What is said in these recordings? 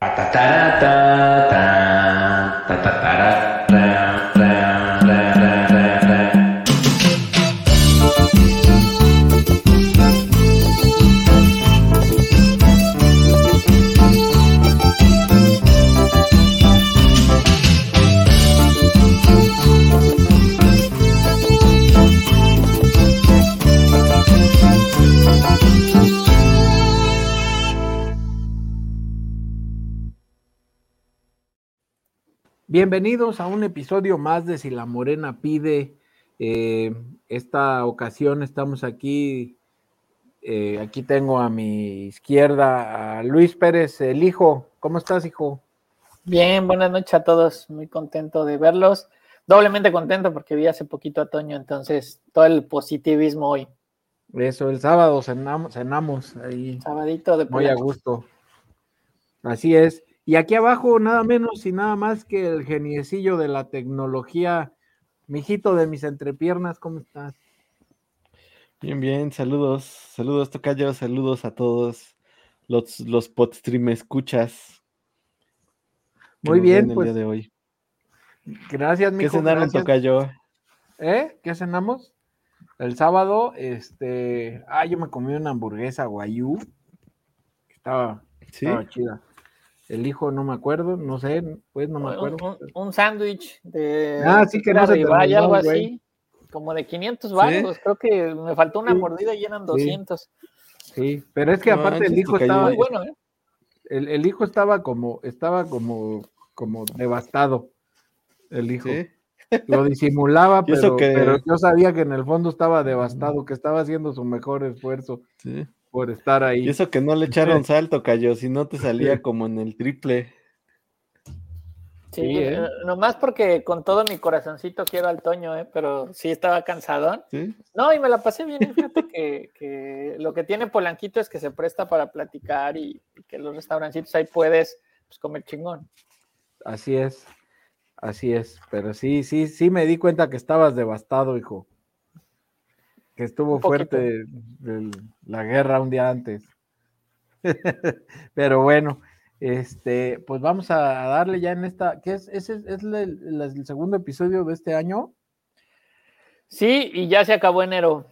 Atatarata. Bienvenidos a un episodio más de Si la Morena pide. Eh, esta ocasión estamos aquí. eh, aquí tengo a mi izquierda a Luis Pérez, el hijo. ¿Cómo estás, hijo? Bien, buenas noches a todos. Muy contento de verlos. Doblemente contento porque vi hace poquito a Toño, entonces todo el positivismo hoy. Eso, el sábado cenamos, cenamos ahí Sabadito de muy a gusto. Así es. Y aquí abajo, nada menos y nada más que el geniecillo de la tecnología, mijito de mis entrepiernas, ¿cómo estás? Bien, bien, saludos, saludos Tocayo, saludos a todos los, los podstream escuchas. Muy bien, ven el pues día de hoy. gracias, ¿Qué mijo. cenaron, gracias. Tocayo? ¿Eh? ¿Qué cenamos? El sábado, este, ah, yo me comí una hamburguesa guayú, estaba, ¿Sí? estaba chida. El hijo no me acuerdo, no sé, pues no me acuerdo. un- un sándwich de Ah, sí, que no se algo güey. así, como de 500 baros. Creo que me faltó una Sí. mordida y eran 200. Sí, pero es que No aparte el hijo estaba, Muy bueno, ¿eh? el, el hijo estaba como, estaba como, como devastado. El hijo. ¿Sí? Lo disimulaba, pero, que- pero yo sabía que en el fondo estaba devastado, que estaba haciendo su mejor esfuerzo Sí. Por estar ahí. Y eso que no le echaron sal, Tocayo, si no te salía como en el triple. Sí, Sí, ¿eh? eh, nomás porque con todo mi corazoncito quiero al Toño, ¿eh? pero sí estaba cansadón. ¿Sí? No, y me la pasé bien. y Fíjate que, que lo que tiene Polanquito es que se presta para platicar y, y que los restaurancitos ahí puedes pues, comer chingón. Así es, así es, pero sí, sí, sí me di cuenta que estabas devastado, hijo. Que estuvo fuerte el- la guerra un día antes. pero bueno, este, pues vamos a darle ya en esta, ¿qué es? ¿Ese es, es la- la- el segundo episodio de este año? Sí, y ya se acabó enero.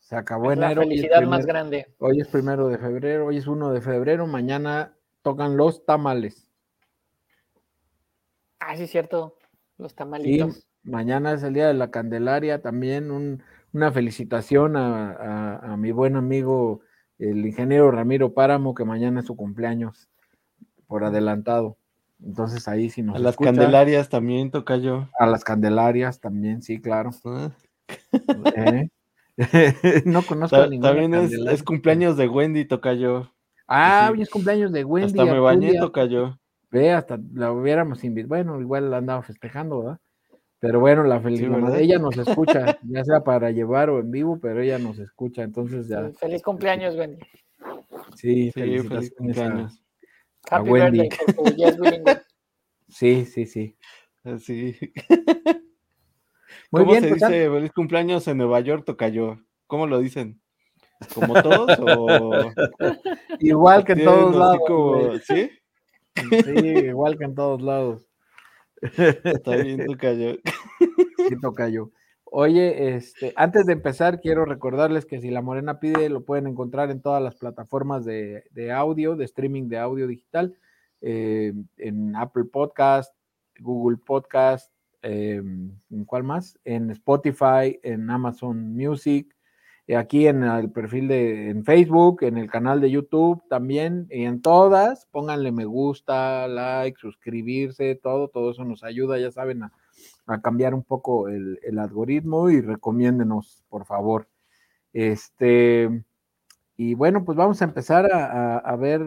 Se acabó Es la enero. es felicidad más grande. Hoy es primero de febrero, hoy es uno de febrero, mañana tocan los tamales. Ah, sí, cierto. Los Sí, tamalitos. mañana es el día de la Candelaria, también un- una felicitación a, a- a mi buen amigo el ingeniero Ramiro Páramo, que mañana es su cumpleaños por adelantado. Entonces ahí si nos A las Candelarias también, Tocayo. a las Candelarias también, sí, claro. Ah, ¿Eh? no conozco a ta- ninguna También es, es cumpleaños de Wendy, Tocayo. Ah, sí. hoy es cumpleaños de Wendy. Hasta me bañé. Tocayo. Ve, hasta la hubiéramos invitado. Bueno, igual la andaba festejando, ¿verdad? Pero bueno, la felicidad. ¿verdad? ella nos escucha, ya sea para llevar o en vivo, pero ella nos escucha, entonces ya. Sí, Feliz cumpleaños, Wendy. Sí, Sí, feliz a- cumpleaños. A Happy Wendy. birthday, porque ya es bilingüe. Sí, sí, sí. Así. Muy ¿Cómo bien, se pues, dice feliz cumpleaños en Nueva York, Tocayo? ¿Cómo lo dicen? ¿Como todos o igual que en todos lados. como-. ¿Sí? Sí, igual que en todos lados. Está bien, Tocayo. Sí, tocayo. Oye, este, antes de empezar, quiero recordarles que si la Morena pide, lo pueden encontrar en todas las plataformas de, de audio, de streaming de audio digital, eh, en Apple Podcast, Google Podcast, eh, ¿en cuál más? En Spotify, en Amazon Music, aquí en el perfil de en Facebook, en el canal de YouTube también, y en todas, pónganle me gusta, like, suscribirse, todo, todo eso nos ayuda, ya saben, a, a cambiar un poco el, el algoritmo y recomiéndenos, por favor. Este, y bueno, pues vamos a empezar a, a- a ver,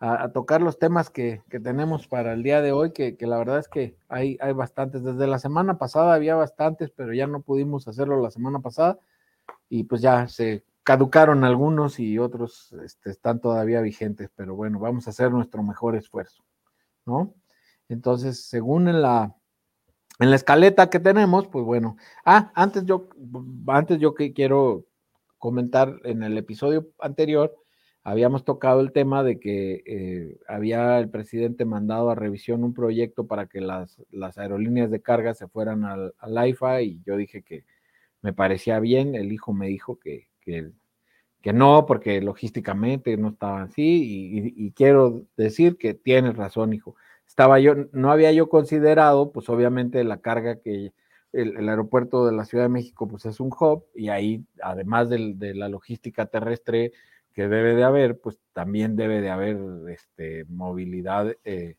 a tocar los temas que, que tenemos para el día de hoy, que, que la verdad es que hay, hay bastantes. Desde la semana pasada había bastantes, pero ya no pudimos hacerlo la semana pasada y pues ya se caducaron algunos y otros este, están todavía vigentes, pero bueno, vamos a hacer nuestro mejor esfuerzo, ¿no? Entonces, según en la, en la escaleta que tenemos, pues bueno, ah, antes yo, antes yo que quiero comentar en el episodio anterior, habíamos tocado el tema de que eh, había el presidente mandado a revisión un proyecto para que las, las aerolíneas de carga se fueran al, al, AIFA y yo dije que me parecía bien, el hijo me dijo que, que, que no, porque logísticamente no estaba así y, quiero decir que tienes razón, hijo. Estaba yo, no había yo considerado, pues obviamente la carga que el, aeropuerto de la Ciudad de México, pues es un hub y ahí, además de, de la logística terrestre, que debe de haber, pues también debe de haber este, movilidad, eh,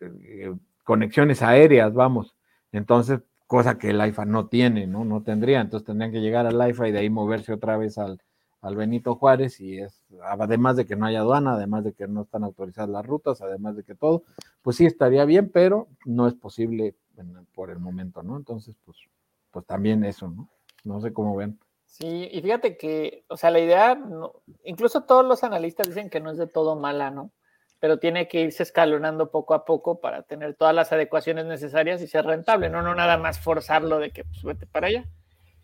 eh, conexiones aéreas, vamos. Entonces, cosa que el IFA no tiene, ¿no? No tendría. Entonces tendrían que llegar al IFA y de ahí moverse otra vez al, al Benito Juárez y es, además de que no haya aduana, además de que no están autorizadas las rutas, además de que todo, pues sí estaría bien, pero no es posible por el momento, ¿no? Entonces, pues, pues también eso, ¿no? No sé cómo ven. Sí, y fíjate que, o sea, la idea, incluso todos los analistas dicen que no es de todo mala, ¿no? Pero tiene que irse escalonando poco a poco para tener todas las adecuaciones necesarias y ser rentable, no, no nada más forzarlo de que pues vete para allá.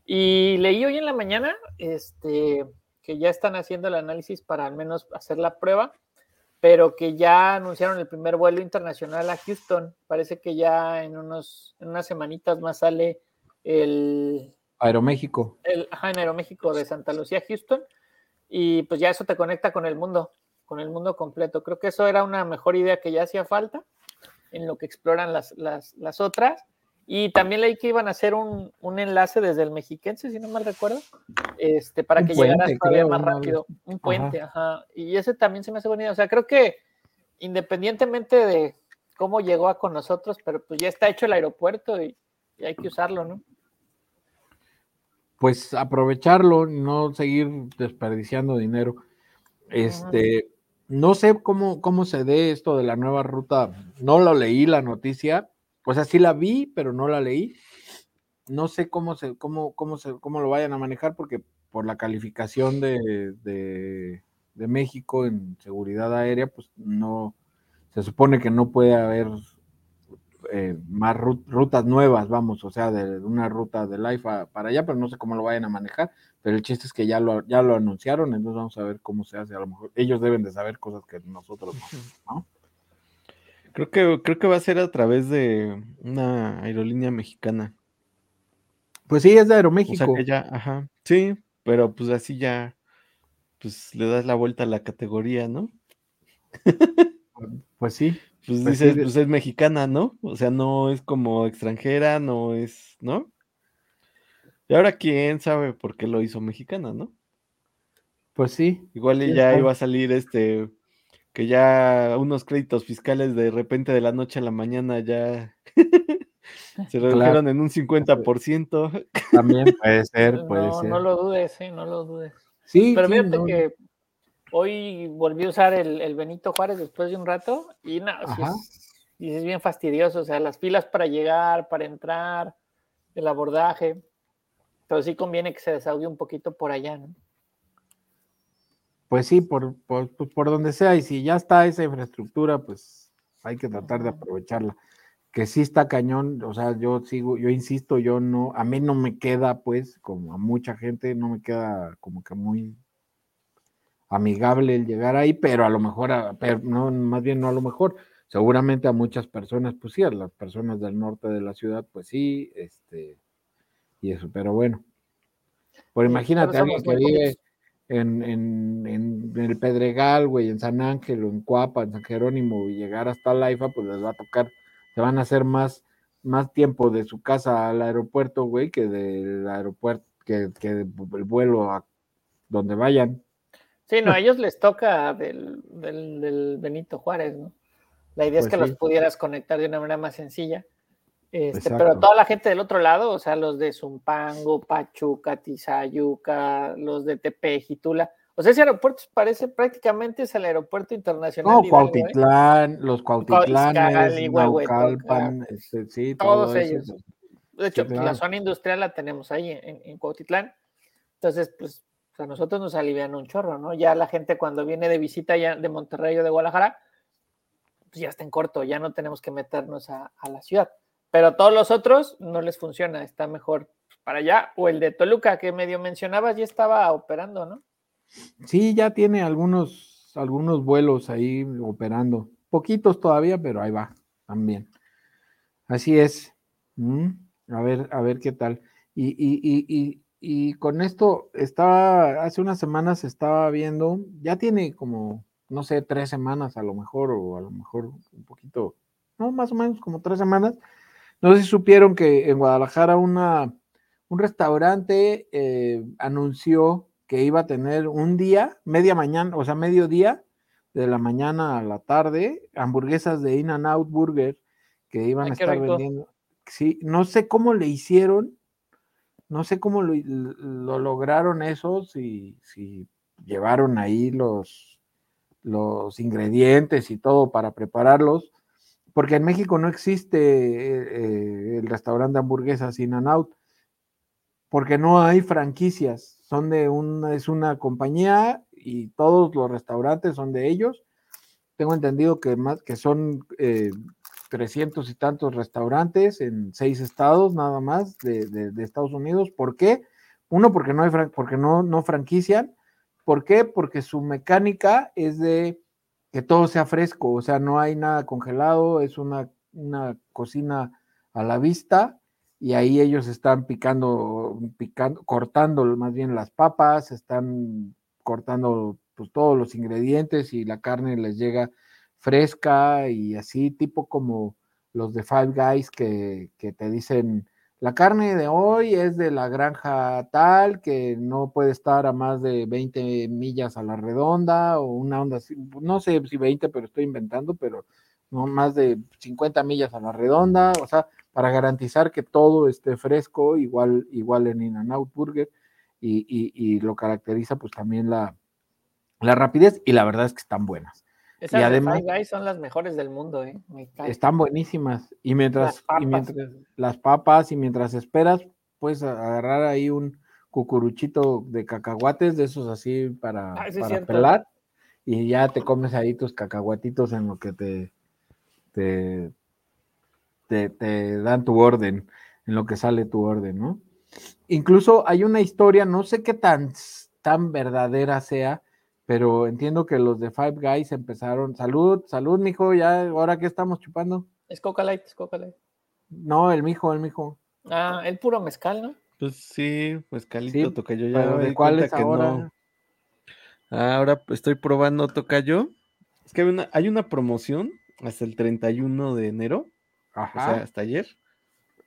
Y leí hoy en la mañana este, que ya están haciendo el análisis para al menos hacer la prueba, pero que ya anunciaron el primer vuelo internacional a Houston. Parece que ya en, unos, en unas semanitas más sale el, Aeroméxico. El, ajá, en Aeroméxico de Santa Lucía, Houston. Y pues ya eso te conecta con el mundo, con el mundo completo. Creo que eso era una mejor idea que ya hacía falta en lo que exploran las, las, las otras. Y también leí que iban a hacer un, un, enlace desde el mexiquense, si no mal recuerdo, este, para un que puente, llegaras todavía creo, más rápido. Un puente, ajá. ajá. Y ese también se me hace bonito. O sea, creo que independientemente de cómo llegó a con nosotros, pero pues ya está hecho el aeropuerto y, y hay que usarlo, ¿no? pues aprovecharlo, no seguir desperdiciando dinero. Este, no sé cómo, cómo se dé esto de la nueva ruta, no lo leí la noticia, pues así la vi, pero no la leí. No sé cómo se, cómo, cómo se, cómo lo vayan a manejar, porque por la calificación de, de, México en seguridad aérea, pues no, se supone que no puede haber eh, más rutas nuevas, vamos, o sea, de una ruta de Life para allá, pero no sé cómo lo vayan a manejar, pero el chiste es que ya lo, ya lo anunciaron, entonces vamos a ver cómo se hace, a lo mejor ellos deben de saber cosas que nosotros no, ¿no? Creo que, creo que va a ser a través de una aerolínea mexicana. Pues sí, es de Aeroméxico. O sea que ya, ajá, sí, pero pues así ya, pues le das la vuelta a la categoría, ¿no? Pues sí. Pues, pues dices, sí, pues es mexicana, ¿no? O sea, no es como extranjera, no es, ¿no? Y ahora quién sabe por qué lo hizo mexicana, ¿no? Pues sí. Igual ya está. iba a salir este, que ya unos créditos fiscales de repente de la noche a la mañana ya se redujeron claro. en un 50%. También puede ser, puede no, ser. No lo dudes, sí, no lo dudes. Sí, pero sí, fíjate no. que hoy volví a usar el, el, Benito Juárez después de un rato y no, sí es, y es, bien fastidioso, o sea, las filas para llegar, para entrar, el abordaje, pero sí conviene que se desahogue un poquito por allá, ¿no? Pues sí, por, por, por donde sea, y si ya está esa infraestructura, pues hay que tratar de aprovecharla. Que sí está cañón, o sea, yo sigo, yo insisto, yo no, a mí no me queda, pues, como a mucha gente, no me queda como que muy amigable el llegar ahí, pero a lo mejor, a, pero no, más bien no a lo mejor, seguramente a muchas personas, pues sí, a las personas del norte de la ciudad, pues sí, este, y eso, pero bueno. Pues imagínate alguien que vive en, en, en, el Pedregal, güey, en San Ángel, o en Cuapa, en San Jerónimo, y llegar hasta Laifa, pues les va a tocar, se van a hacer más, más tiempo de su casa al aeropuerto, güey, que del aeropuerto, que, que el vuelo a donde vayan. Sí, no, a ellos les toca del, del, del, Benito Juárez, ¿no? La idea pues es que sí. los pudieras conectar de una manera más sencilla. Este, pero toda la gente del otro lado, o sea, los de Zumpango, Pachuca, Tizayuca, los de Tepejitula, o sea, ese aeropuerto parece prácticamente es el aeropuerto internacional. No, Cuautitlán, ¿eh? los Cuautitlanes, Naucalpan, este, sí, todos todo ellos. Eso. De hecho, sí, claro. la zona industrial la tenemos ahí en, en Cuautitlán. Entonces, pues o sea, a nosotros nos alivian un chorro, ¿no? Ya la gente cuando viene de visita ya de Monterrey o de Guadalajara, pues ya está en corto, ya no tenemos que meternos a, a la ciudad. Pero todos los otros no les funciona, está mejor para allá. O el de Toluca que medio mencionabas ya estaba operando, ¿no? Sí, ya tiene algunos, algunos vuelos ahí operando. Poquitos todavía, pero ahí va también. Así es. Mm, a ver, a ver qué tal. Y, y, y, y, con esto estaba, hace unas semanas estaba viendo, ya tiene como, no sé, tres semanas a lo mejor, o a lo mejor un poquito, no, más o menos como tres semanas. No sé si supieron que en Guadalajara una, un restaurante eh, anunció que iba a tener un día, media mañana, o sea, mediodía, de la mañana a la tarde, hamburguesas de In and Out Burger que iban a estar vendiendo. Sí, no sé cómo le hicieron, no sé cómo lo, lograron eso, si, si, llevaron ahí los, los ingredientes y todo para prepararlos, porque en México no existe eh, eh, el restaurante de hamburguesas In and Out, porque no hay franquicias, son de una, es una compañía y todos los restaurantes son de ellos. Tengo entendido que más que son eh, 300 y tantos restaurantes en seis estados nada más de, Estados Unidos. ¿Por qué? Uno, porque no, hay, porque no, no franquician. ¿Por qué? Porque su mecánica es de que todo sea fresco, o sea, no hay nada congelado, es una, una cocina a la vista y ahí ellos están picando, picando, cortando más bien las papas, están cortando pues, todos los ingredientes y la carne les llega fresca y así, tipo como los de Five Guys que, te dicen, la carne de hoy es de la granja tal, que no puede estar a más de 20 millas a la redonda o una onda así, no sé si 20, pero estoy inventando, pero no más de 50 millas a la redonda, o sea, para garantizar que todo esté fresco, igual, igual en In and Out Burger, y, y, lo caracteriza pues también la, la rapidez, y la verdad es que están buenas y además son las mejores del mundo, ¿eh? Están buenísimas. Y mientras, las papas. Y mientras esperas, puedes agarrar ahí un cucuruchito de cacahuates, de esos así para, ah, pelar, y ya te comes ahí tus cacahuatitos en lo que te, te, te, dan tu orden, en lo que sale tu orden, ¿no? Incluso hay una historia, no sé qué tan, tan verdadera sea, pero entiendo que los de Five Guys empezaron. Salud, salud, mijo, ya, ahora que estamos chupando. Es Coca Light, es Coca Light. No, el mijo, el mijo. Ah, el puro mezcal, ¿no? Pues sí, mezcalito, toca yo ya. ¿De cuál es ahora? Ah, ahora estoy probando tocayo. Es que hay una, hay una promoción hasta el 31 de enero. Ajá. O sea, hasta ayer.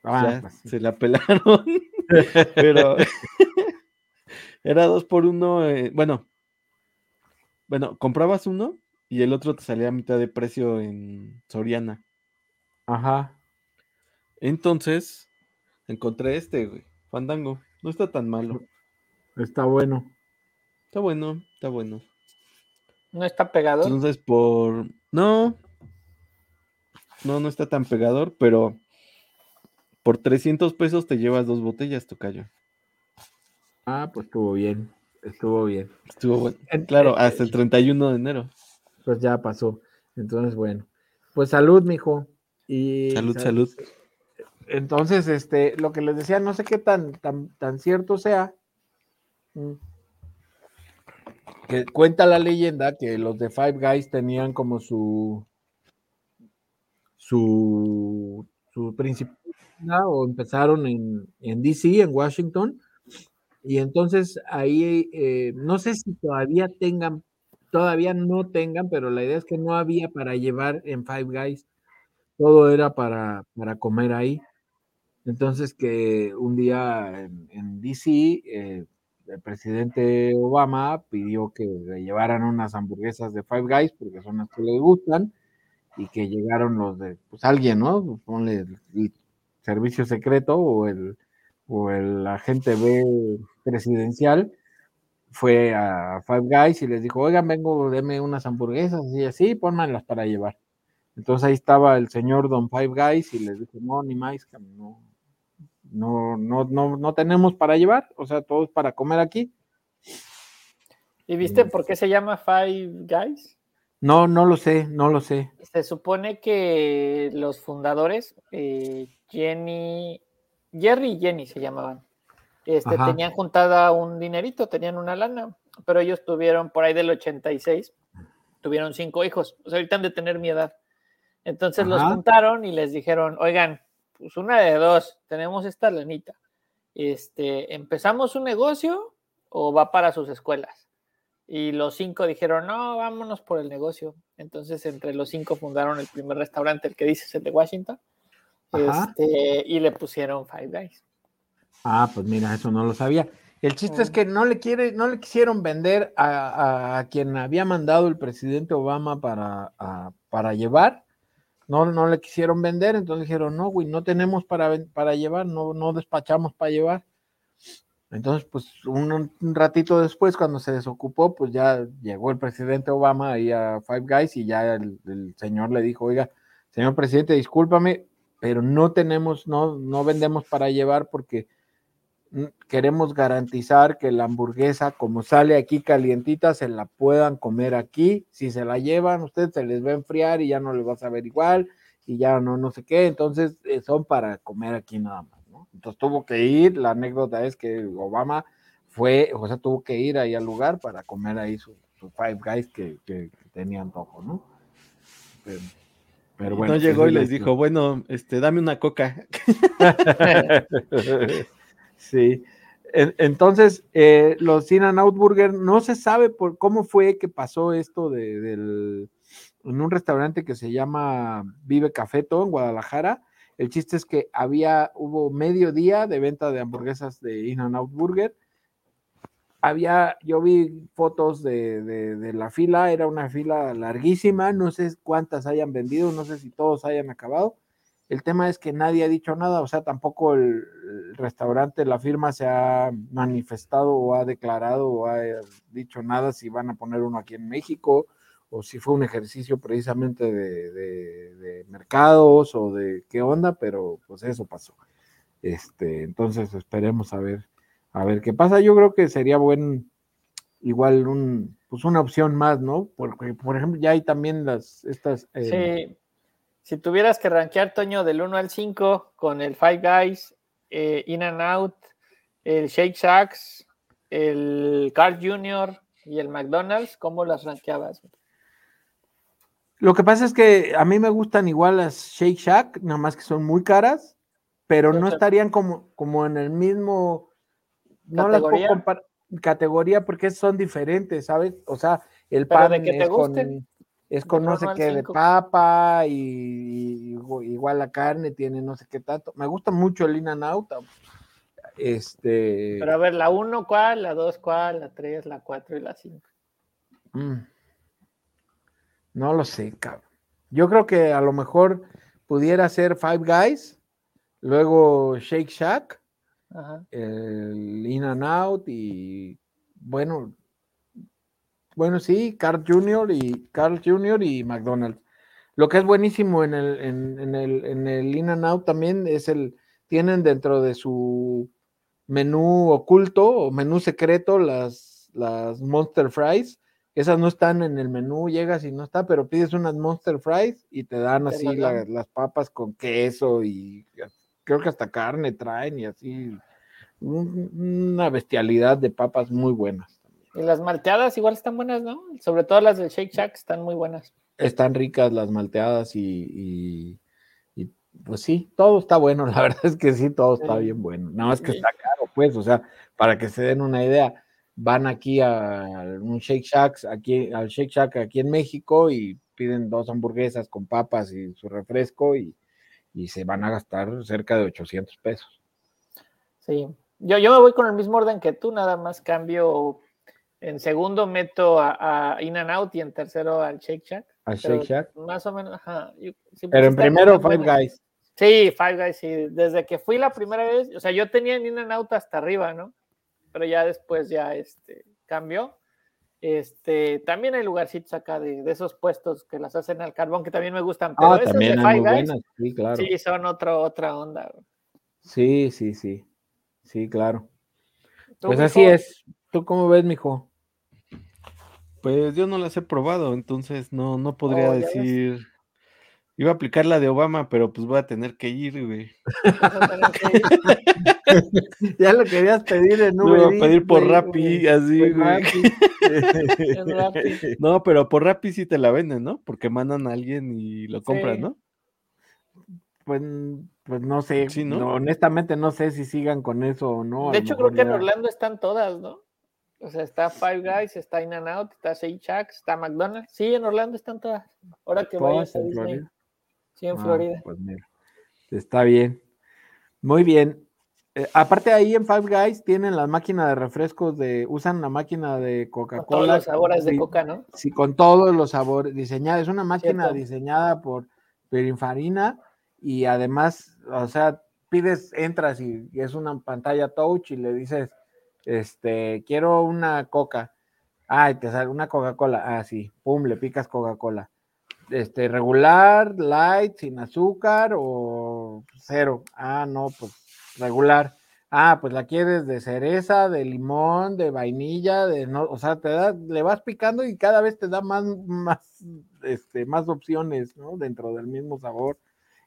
Ah, pues se la pelaron. Pero era dos por uno. Eh, bueno, bueno, comprabas uno y el otro te salía a mitad de precio en Soriana. Ajá. Entonces, encontré este, güey. Fandango. No está tan malo. Está bueno. Está bueno, está bueno. ¿No está pegador? Entonces, por. No. No, no está tan pegador, pero por 300 pesos te llevas dos botellas, tocayo. Ah, pues estuvo bien. Estuvo bien. Estuvo bueno. Claro, hasta el 31 de enero. Pues ya pasó. Entonces, bueno. Pues salud, mijo. Y salud, salud. Entonces, este, lo que les decía, no sé qué tan, tan, tan cierto sea. Mm, que cuenta la leyenda que los de Five Guys tenían como su su, su principal o empezaron en, en DC, en Washington, y entonces ahí, eh, no sé si todavía tengan, todavía no tengan, pero la idea es que no había para llevar en Five Guys, todo era para, para comer ahí. Entonces que un día en, DC, eh, el presidente Obama pidió que le llevaran unas hamburguesas de Five Guys, porque son las que le gustan, y que llegaron los de, pues alguien, ¿no? Ponle el servicio secreto o el o el agente B presidencial fue a Five Guys y les dijo, oigan, vengo, deme unas hamburguesas y así, pónganlas para llevar. Entonces ahí estaba el señor Don Five Guys y les dijo, no, ni más, no, no, no, no, no tenemos para llevar, o sea, todo es para comer aquí. ¿Y viste por qué se llama Five Guys? No, no lo sé, no lo sé. Se supone que los fundadores, eh, Jenny Jerry y Jenny se llamaban. Este, tenían juntada un dinerito, tenían una lana. pero ellos tuvieron por ahí del 86, tuvieron cinco hijos, o sea, ahorita han de tener mi edad. Entonces los juntaron y les dijeron, oigan, pues una de dos, tenemos esta lanita. Este, ¿empezamos un negocio o va para sus escuelas? Y los cinco dijeron, no, vámonos por el negocio. Entonces, entre los cinco fundaron el primer restaurante, el que dices, el de Washington. Este, y le pusieron Five Guys. Ah, pues mira, eso no lo sabía. El chiste es mm. que no le quiere, no le quisieron vender a, quien había mandado el presidente Obama para, para llevar. No, no le quisieron vender, entonces dijeron, no, güey, no tenemos para, para llevar, no, no despachamos para llevar. Entonces, pues un, ratito después, cuando se desocupó, pues ya llegó el presidente Obama ahí a Five Guys y ya el, el señor le dijo, oiga, señor presidente, discúlpame, pero no tenemos, no, no vendemos para llevar porque queremos garantizar que la hamburguesa, como sale aquí calientita, se la puedan comer aquí. Si se la llevan, ustedes se les va a enfriar y ya no les va a saber igual y ya no, no sé qué. Entonces, eh, son para comer aquí nada más, ¿no? Entonces tuvo que ir. La anécdota es que Obama fue, o sea, tuvo que ir ahí al lugar para comer ahí su, Five Guys que, que, antojo, ¿no? Pero, bueno. No llegó y les dijo, bueno, este, dame una coca. Sí. Entonces, eh, los In and Out Burger, no se sabe por cómo fue que pasó esto de, del, en un restaurante que se llama Vive Cafeto en Guadalajara. El chiste es que había, hubo medio día de venta de hamburguesas de In and Out Burger. Había, yo vi fotos de, de, la fila, era una fila larguísima, no sé cuántas hayan vendido, no sé si todos hayan acabado el tema es que nadie ha dicho nada, o sea, tampoco el, restaurante, la firma se ha manifestado o ha declarado o ha dicho nada si van a poner uno aquí en México o si fue un ejercicio precisamente de, mercados o de qué onda, pero pues eso pasó. Este, entonces esperemos a ver, a ver qué pasa. Yo creo que sería buen, igual un, pues una opción más, ¿no? Porque, por ejemplo, ya hay también las, estas... Eh, sí si tuvieras que rankear, Toño, del 1 al 5 con el Five Guys, eh, In and Out, el Shake Shacks, el Carl Jr. y el McDonald's, ¿cómo las rankeabas? Lo que pasa es que a mí me gustan igual las Shake Shack, nada más que son muy caras, pero no estarían como, como en el mismo. No las puedo comparar categoría porque son diferentes, ¿sabes? O sea, el pan de que te gusten es con no sé qué de papa y, igual la carne tiene no sé qué tanto. Me gusta mucho el In and Out. Este. Pero a ver, la 1 cuál, la 2 cuál, la 3, la 4 y la 5. Mm. No lo sé, cabrón. Yo creo que a lo mejor pudiera ser Five Guys, luego Shake Shack, el In and Out y bueno, bueno, sí, Carl Jr. y Carl Jr. y McDonald's. Lo que es buenísimo en el, en, el, en el In and Out también es el, tienen dentro de su menú oculto o menú secreto las, las Monster Fries. Esas no están en el menú, llegas y no está, pero pides unas Monster Fries y te dan así las papas con queso y creo que hasta carne traen y así. Una bestialidad de papas muy buenas. Y las malteadas igual están buenas, ¿no? Sobre todo las del Shake Shack están muy buenas. Están ricas las malteadas y, pues sí, todo está bueno. La verdad es que sí, todo está bien bueno. Nada más que está caro, pues, o sea, para que se den una idea, van aquí a un Shake Shack, aquí, al Shake Shack aquí en México y piden dos hamburguesas con papas y su refresco y, se van a gastar cerca de 800 pesos. Sí, yo, yo me voy con el mismo orden que tú, nada más cambio en segundo meto a, In and Out y en tercero al Shake Shack. Al Shake Shack. Más o menos, ajá. pero en primero Five Guys. Sí, Five Guys, sí. Desde que fui la primera vez, o sea, yo tenía In and Out hasta arriba, ¿no? Pero ya después ya este, cambió. Este, también hay lugarcitos acá de, de, esos puestos que las hacen al carbón que también me gustan, pero ah, también de Five Guys, sí, claro. sí, son otro, otra onda. Sí, sí, sí. Sí, claro. Pues así es. ¿Tú cómo ves, mijo? Pues yo no las he probado, entonces no, no podría oh, decir. Iba a aplicar la de Obama, pero pues voy a tener que ir, güey. ya lo querías pedir en Uber. Lo a pedir por Rappi, así, güey. no, pero por Rappi sí te la venden, ¿no? Porque mandan a alguien y lo compran, ¿no? Pues, pues no sé, honestamente no sé si sigan con eso o no. De hecho, creo que en Orlando están todas, ¿no? O sea, está Five Guys, está In and Out, está Shake Shack, está McDonald's. Sí, en Orlando están todas. Ahora que vayas a Disney. Sí, en ah, Florida. Pues mira, está bien. Muy bien. Eh, aparte ahí en Five Guys tienen la máquina de refrescos de, usan la máquina de Coca-Cola. Con todos los sabores de Coca, ¿no? Sí, con todos los sabores, diseñada, es una máquina diseñada por Perinfarina y además, o sea, pides, entras y, y, es una pantalla touch y le dices, este, quiero una Coca. Ah, te sale una Coca-Cola. Ah, sí, pum, le picas Coca-Cola. Este, regular, light, sin azúcar o cero. Ah, no, pues regular. Ah, pues la quieres de cereza, de limón, de vainilla, de no, o sea, te da, le vas picando y cada vez te da más, más, este, más opciones, ¿no? Dentro del mismo sabor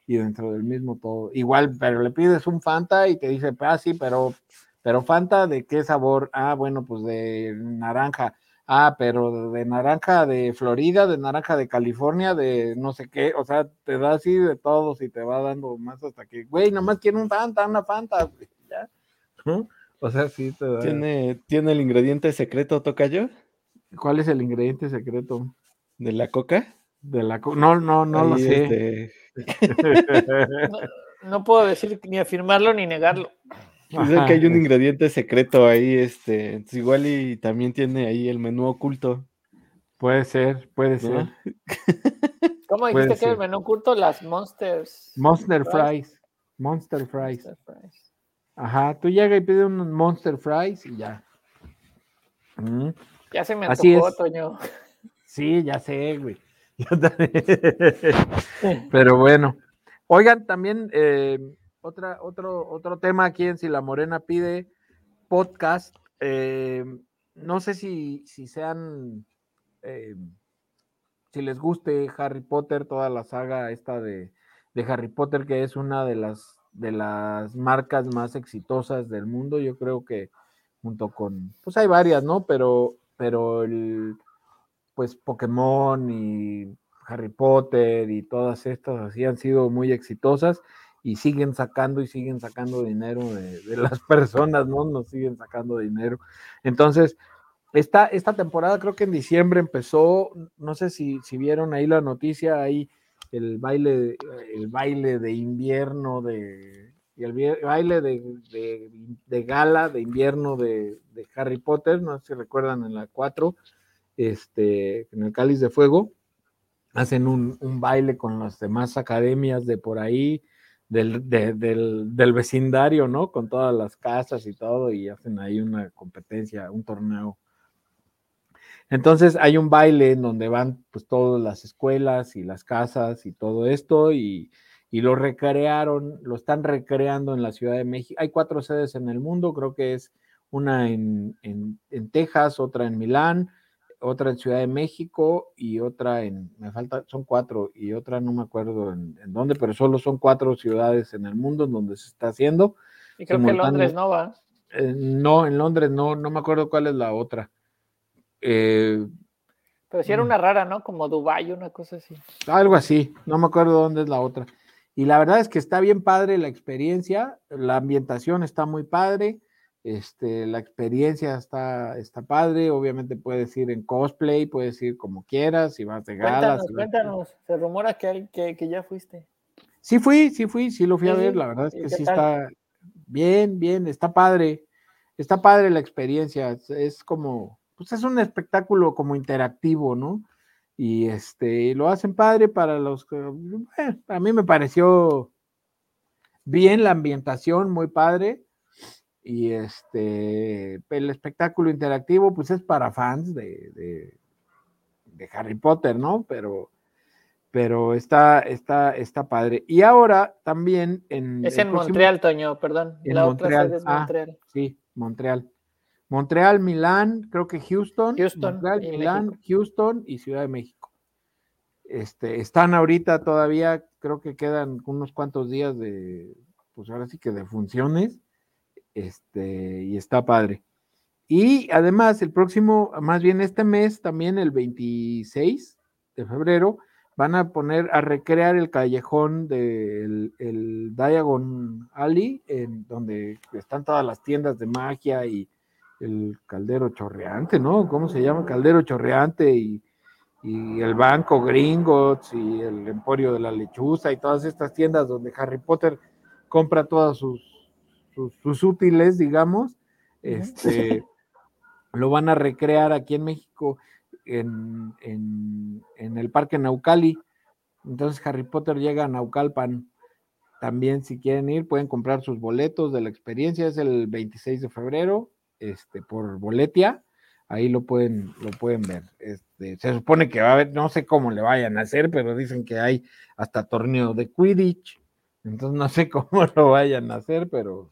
y dentro del mismo todo. Igual, pero le pides un Fanta y te dice, ah, sí, pero, pero Fanta de qué sabor? Ah, bueno, pues de naranja. Ah, pero de naranja de Florida, de naranja de California, de no sé qué, o sea, te da así de todos y te va dando más hasta que, güey, nomás quiero un Fanta, una Fanta, ¿ya? O sea, sí te da. ¿Tiene, ¿Tiene el ingrediente secreto, Tocayo? ¿Cuál es el ingrediente secreto? ¿De la coca? De la coca. No, no, no lo sé. Este, no, puedo decir ni afirmarlo ni negarlo. Dicen que hay un ingrediente secreto ahí, este, igual y también tiene ahí el menú oculto. Puede ser, puede ser. ¿Cómo dijiste que el menú oculto? Las Monsters. Monster fries. Monster fries. Ajá, tú llegas y pides un Monster Fries y ya. Mm. Ya se me antojó, Toño. Sí, ya sé, güey. Pero bueno. Oigan, también eh, otra, otro, otro tema aquí en Si la Morena pide podcast. Eh, no sé si, si sean, eh, si les guste Harry Potter, toda la saga esta de, de, Harry Potter, que es una de las, de las marcas más exitosas del mundo. Yo creo que junto con, pues hay varias, ¿no? Pero, pero el, pues Pokémon y Harry Potter y todas estas así han sido muy exitosas y siguen sacando y siguen sacando dinero de, las personas, ¿no? Nos siguen sacando dinero. Entonces, esta, esta temporada creo que en diciembre empezó, no sé si, si vieron ahí la noticia, ahí el baile, el baile de invierno de, y el baile de, gala de invierno de, de, Harry Potter, no sé si recuerdan en la 4, este, en el Cáliz de Fuego, hacen un, baile con las demás academias de por ahí, del, del, vecindario, ¿no? Con todas las casas y todo, y hacen ahí una competencia, un torneo. Entonces hay un baile en donde van pues todas las escuelas y las casas y todo esto, y, y lo recrearon, lo están recreando en la Ciudad de México. Hay cuatro sedes en el mundo, creo que es una en, en, en Texas, otra en Milán, otra en Ciudad de México y otra en, me falta, son cuatro, y otra no me acuerdo en, dónde, pero solo son cuatro ciudades en el mundo en donde se está haciendo. Y creo que en Londres no va. Eh, no, en Londres no, no me acuerdo cuál es la otra. Eh, pero si era mm. una rara, ¿no? Como Dubái, una cosa así. Algo así, no me acuerdo dónde es la otra. Y la verdad es que está bien padre la experiencia, la ambientación está muy padre. Este, la experiencia está, está padre, obviamente puedes ir en cosplay, puedes ir como quieras, si vas de gala. Cuéntanos, cuéntanos, se rumora que, que, que, ya fuiste. Sí fui, sí fui, sí lo fui a ver, la verdad es que sí está bien, bien, está padre, está padre la experiencia, es, como, pues es un espectáculo como interactivo, ¿no? Y este, lo hacen padre para los que, a mí me pareció bien la ambientación, muy padre y este, el espectáculo interactivo, pues es para fans de, de, Harry Potter, ¿no? Pero, pero está, está, está padre. Y ahora también en. Es en Montreal, Toño, perdón. En La Montreal. otra es ah, Montreal. sí, Montreal. Montreal, Milán, creo que Houston. Houston. Montreal, Milán, Houston y Ciudad de México. Este, están ahorita todavía, creo que quedan unos cuantos días de, pues ahora sí que de funciones este, y está padre. Y además, el próximo, más bien este mes, también el 26 de febrero, van a poner a recrear el callejón del el Diagon Alley, en donde están todas las tiendas de magia y el caldero chorreante, ¿no? ¿Cómo se llama? Caldero chorreante y, el banco Gringotts y el emporio de la lechuza y todas estas tiendas donde Harry Potter compra todas sus, sus, útiles, digamos, este, lo van a recrear aquí en México en, en, el Parque Naucali. Entonces Harry Potter llega a Naucalpan. También si quieren ir, pueden comprar sus boletos de la experiencia. Es el 26 de febrero, este, por Boletia. Ahí lo pueden, lo pueden ver. Este, se supone que va a haber, no sé cómo le vayan a hacer, pero dicen que hay hasta torneo de Quidditch. Entonces no sé cómo lo vayan a hacer, pero,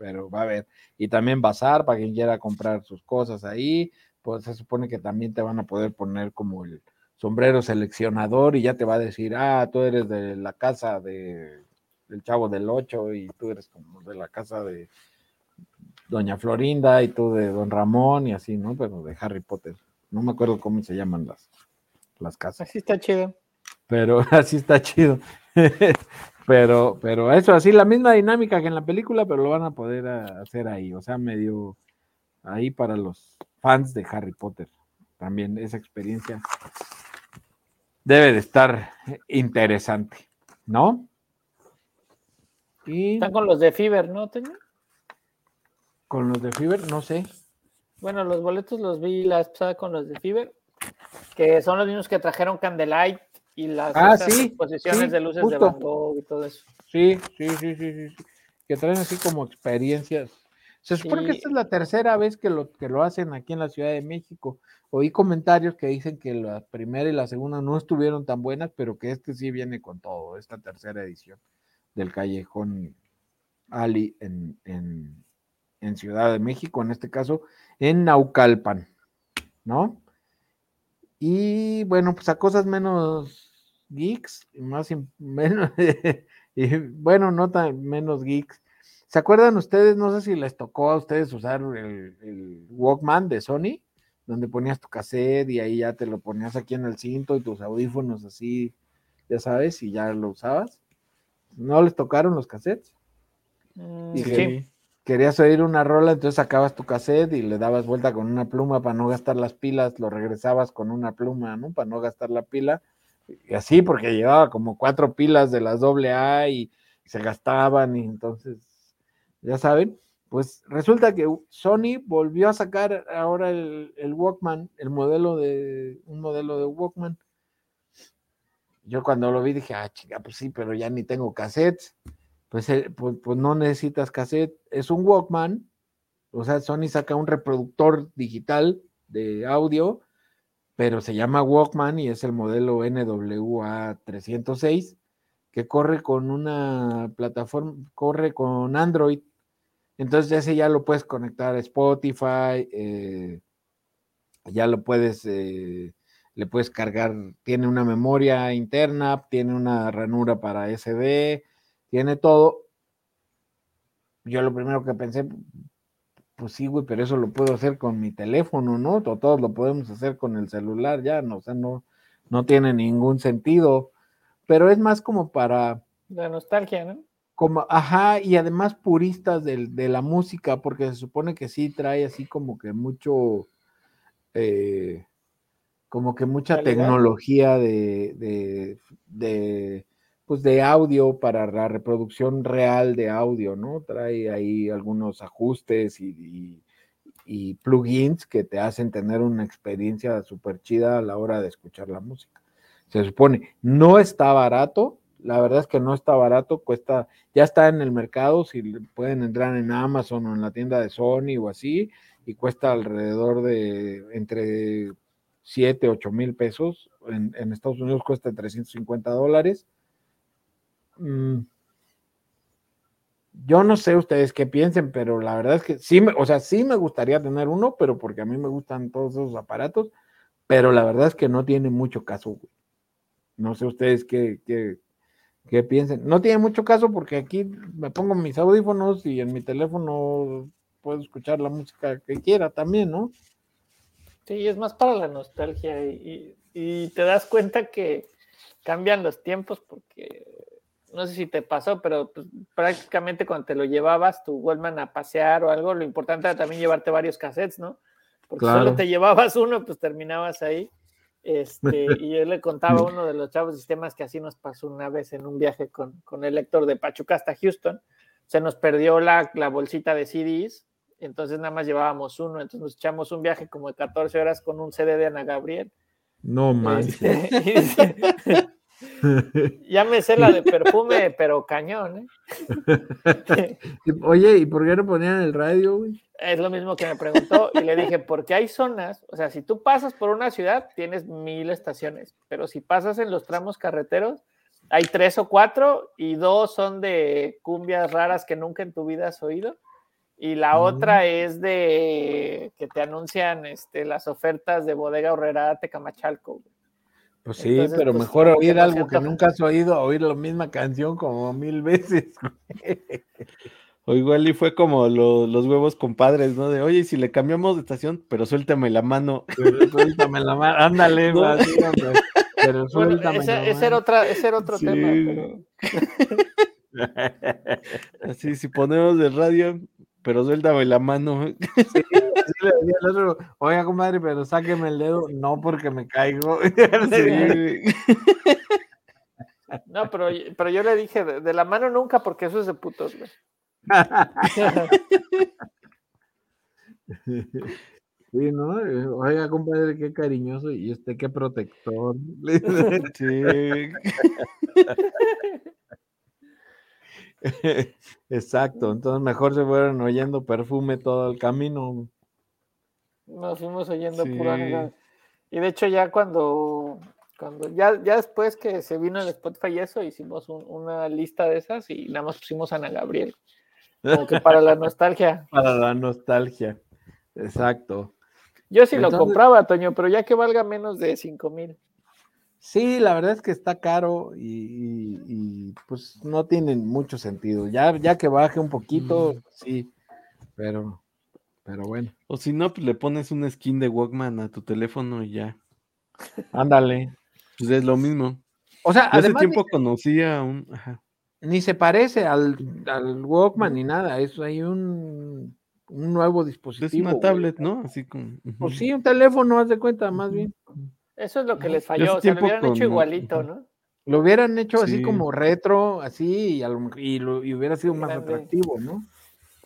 pero va a haber. Y también bazar para quien quiera comprar sus cosas ahí pues se supone que también te van a poder poner como el sombrero seleccionador y ya te va a decir, ah, tú eres de la casa de, del Chavo del Ocho y tú eres como de la casa de Doña Florinda y tú de Don Ramón y así, ¿no? Pero de Harry Potter. No me acuerdo cómo se llaman las, las casas. Así está chido. Pero así está chido. pero, pero eso, así la misma dinámica que en la película, pero lo van a poder hacer ahí. O sea, medio ahí para los fans de Harry Potter. También esa experiencia debe de estar interesante, ¿no? Están con los de Fever, ¿no, Con los de Fever, no sé. Bueno, los boletos los vi la pasada con los de Fever, que son los mismos que trajeron Candlelight y las ah, posiciones de luces de Van y todo eso. Sí, sí, sí, sí, sí, que traen así como experiencias se supone que esta es la tercera vez que lo, que lo hacen aquí en la Ciudad de México. Oí comentarios que dicen que la primera y la segunda no estuvieron tan buenas, pero que este sí viene con todo, esta tercera edición del Callejón Ali en, en Ciudad de México, en este caso en Naucalpan, ¿no? Y bueno, pues a cosas menos geeks, más menos, y, bueno, no tan menos geeks, ¿Se acuerdan ustedes? No sé si les tocó a ustedes usar el, Walkman de Sony, donde ponías tu cassette y ahí ya te lo ponías aquí en el cinto y tus audífonos así, ya sabes, y ya lo usabas. ¿No les tocaron los cassettes? Mm, y sí. querías oír una rola, entonces sacabas tu cassette y le dabas vuelta con una pluma para no gastar las pilas, lo regresabas con una pluma, ¿no? Para no gastar la pila. Y así, porque llevaba como cuatro pilas de las AA y se gastaban y entonces ya saben, pues resulta que Sony volvió a sacar ahora el, Walkman, el modelo de, un modelo de Walkman. Yo cuando lo vi dije, ah, chica, pues sí, pero ya ni tengo cassettes. Pues, eh, pues, pues, no necesitas cassette, es un Walkman, o sea, Sony saca un reproductor digital de audio, pero se llama Walkman y es el modelo NWA306 que corre con una plataforma, corre con Android entonces ese ya lo puedes conectar a Spotify, eh, ya lo puedes, eh, le puedes cargar, tiene una memoria interna, tiene una ranura para SD, tiene todo. Yo lo primero que pensé, pues sí, güey, pero eso lo puedo hacer con mi teléfono, ¿no? Todos lo podemos hacer con el celular ya, no, o sea, no, no tiene ningún sentido, pero es más como para... La nostalgia, ¿no? como, ajá, y además puristas de, la música, porque se supone que sí trae así como que mucho, eh, como que mucha tecnología de, de, pues de audio para la reproducción real de audio, ¿no? Trae ahí algunos ajustes y, plugins que te hacen tener una experiencia súper chida a la hora de escuchar la música. Se supone, no está barato, la verdad es que no está barato, cuesta, ya está en el mercado, si pueden entrar en Amazon o en la tienda de Sony o así, y cuesta alrededor de entre 7, 8 mil pesos. En, Estados Unidos cuesta 350 dólares. Mm. Yo no sé ustedes qué piensen, pero la verdad es que sí, me, o sea, sí me gustaría tener uno, pero porque a mí me gustan todos esos aparatos, pero la verdad es que no tiene mucho caso. No sé ustedes qué, qué, que piensen. No tiene mucho caso porque aquí me pongo mis audífonos y en mi teléfono puedo escuchar la música que quiera también, ¿no? Sí, es más para la nostalgia y, te das cuenta que cambian los tiempos porque no sé si te pasó, pero pues, prácticamente cuando te lo llevabas tu Wallman a pasear o algo, lo importante era también llevarte varios cassettes, ¿no? Porque solo te llevabas uno, pues terminabas ahí. Este, y yo le contaba a uno de los chavos sistemas que así nos pasó una vez en un viaje con, con el lector de Pachuca hasta Houston. Se nos perdió la, la bolsita de CDs, entonces nada más llevábamos uno, entonces nos echamos un viaje como de 14 horas con un CD de Ana Gabriel. No más. Este, ya me sé la de perfume, pero cañón, ¿eh? Oye, ¿y por qué no ponían el radio, güey? Es lo mismo que me preguntó y le dije, porque hay zonas, o sea, si tú pasas por una ciudad, tienes mil estaciones, pero si pasas en los tramos carreteros, hay tres o cuatro y dos son de cumbias raras que nunca en tu vida has oído. Y la otra es de que te anuncian este, las ofertas de Bodega Horrera Tecamachalco. Pues sí, pero pues, mejor oír algo que nunca has oído, oír la misma canción como mil veces. O igual y fue como los huevos compadres, ¿no? De, oye, si le cambiamos de estación, pero suéltame la mano. suéltame la mano, ándale, pero suéltame ese, era otra, ese era otro tema. Así, si ponemos de radio, pero suéltame la mano. Sí, le decía al otro, oiga, comadre, pero sáqueme el dedo, no porque me caigo. No, pero, pero yo le dije, de, de, la mano nunca, porque eso es de putos, güey. Sí, ¿no? Oiga, compadre, qué cariñoso y este qué protector. Sí. Exacto, entonces mejor se fueron oyendo perfume todo el camino. Nos fuimos oyendo pura Y de hecho ya cuando, cuando ya, ya después que se vino el Spotify y eso, hicimos una lista de esas y nada más pusimos a Ana Gabriel. Como que para la nostalgia. Para la nostalgia. Exacto. Yo sí lo compraba, Toño, pero ya que valga menos de 5 mil. Sí, la verdad es que está caro y, pues no tiene mucho sentido. Ya, ya que baje un poquito, mm. sí, pero, pero bueno. O si no, pues le pones un skin de Walkman a tu teléfono y ya. Ándale. Pues es lo mismo. O sea, hace tiempo conocía a un. Ajá. Ni se parece al, al Walkman ni nada, es hay un, un nuevo dispositivo. Es una tablet, ¿no? Así como. Pues sí, un teléfono, haz de cuenta, más bien. Eso es lo que les falló, o sea, lo hubieran hecho igualito, ¿no? Lo hubieran hecho así como retro, así, y, lo, y hubiera sido más atractivo, ¿no?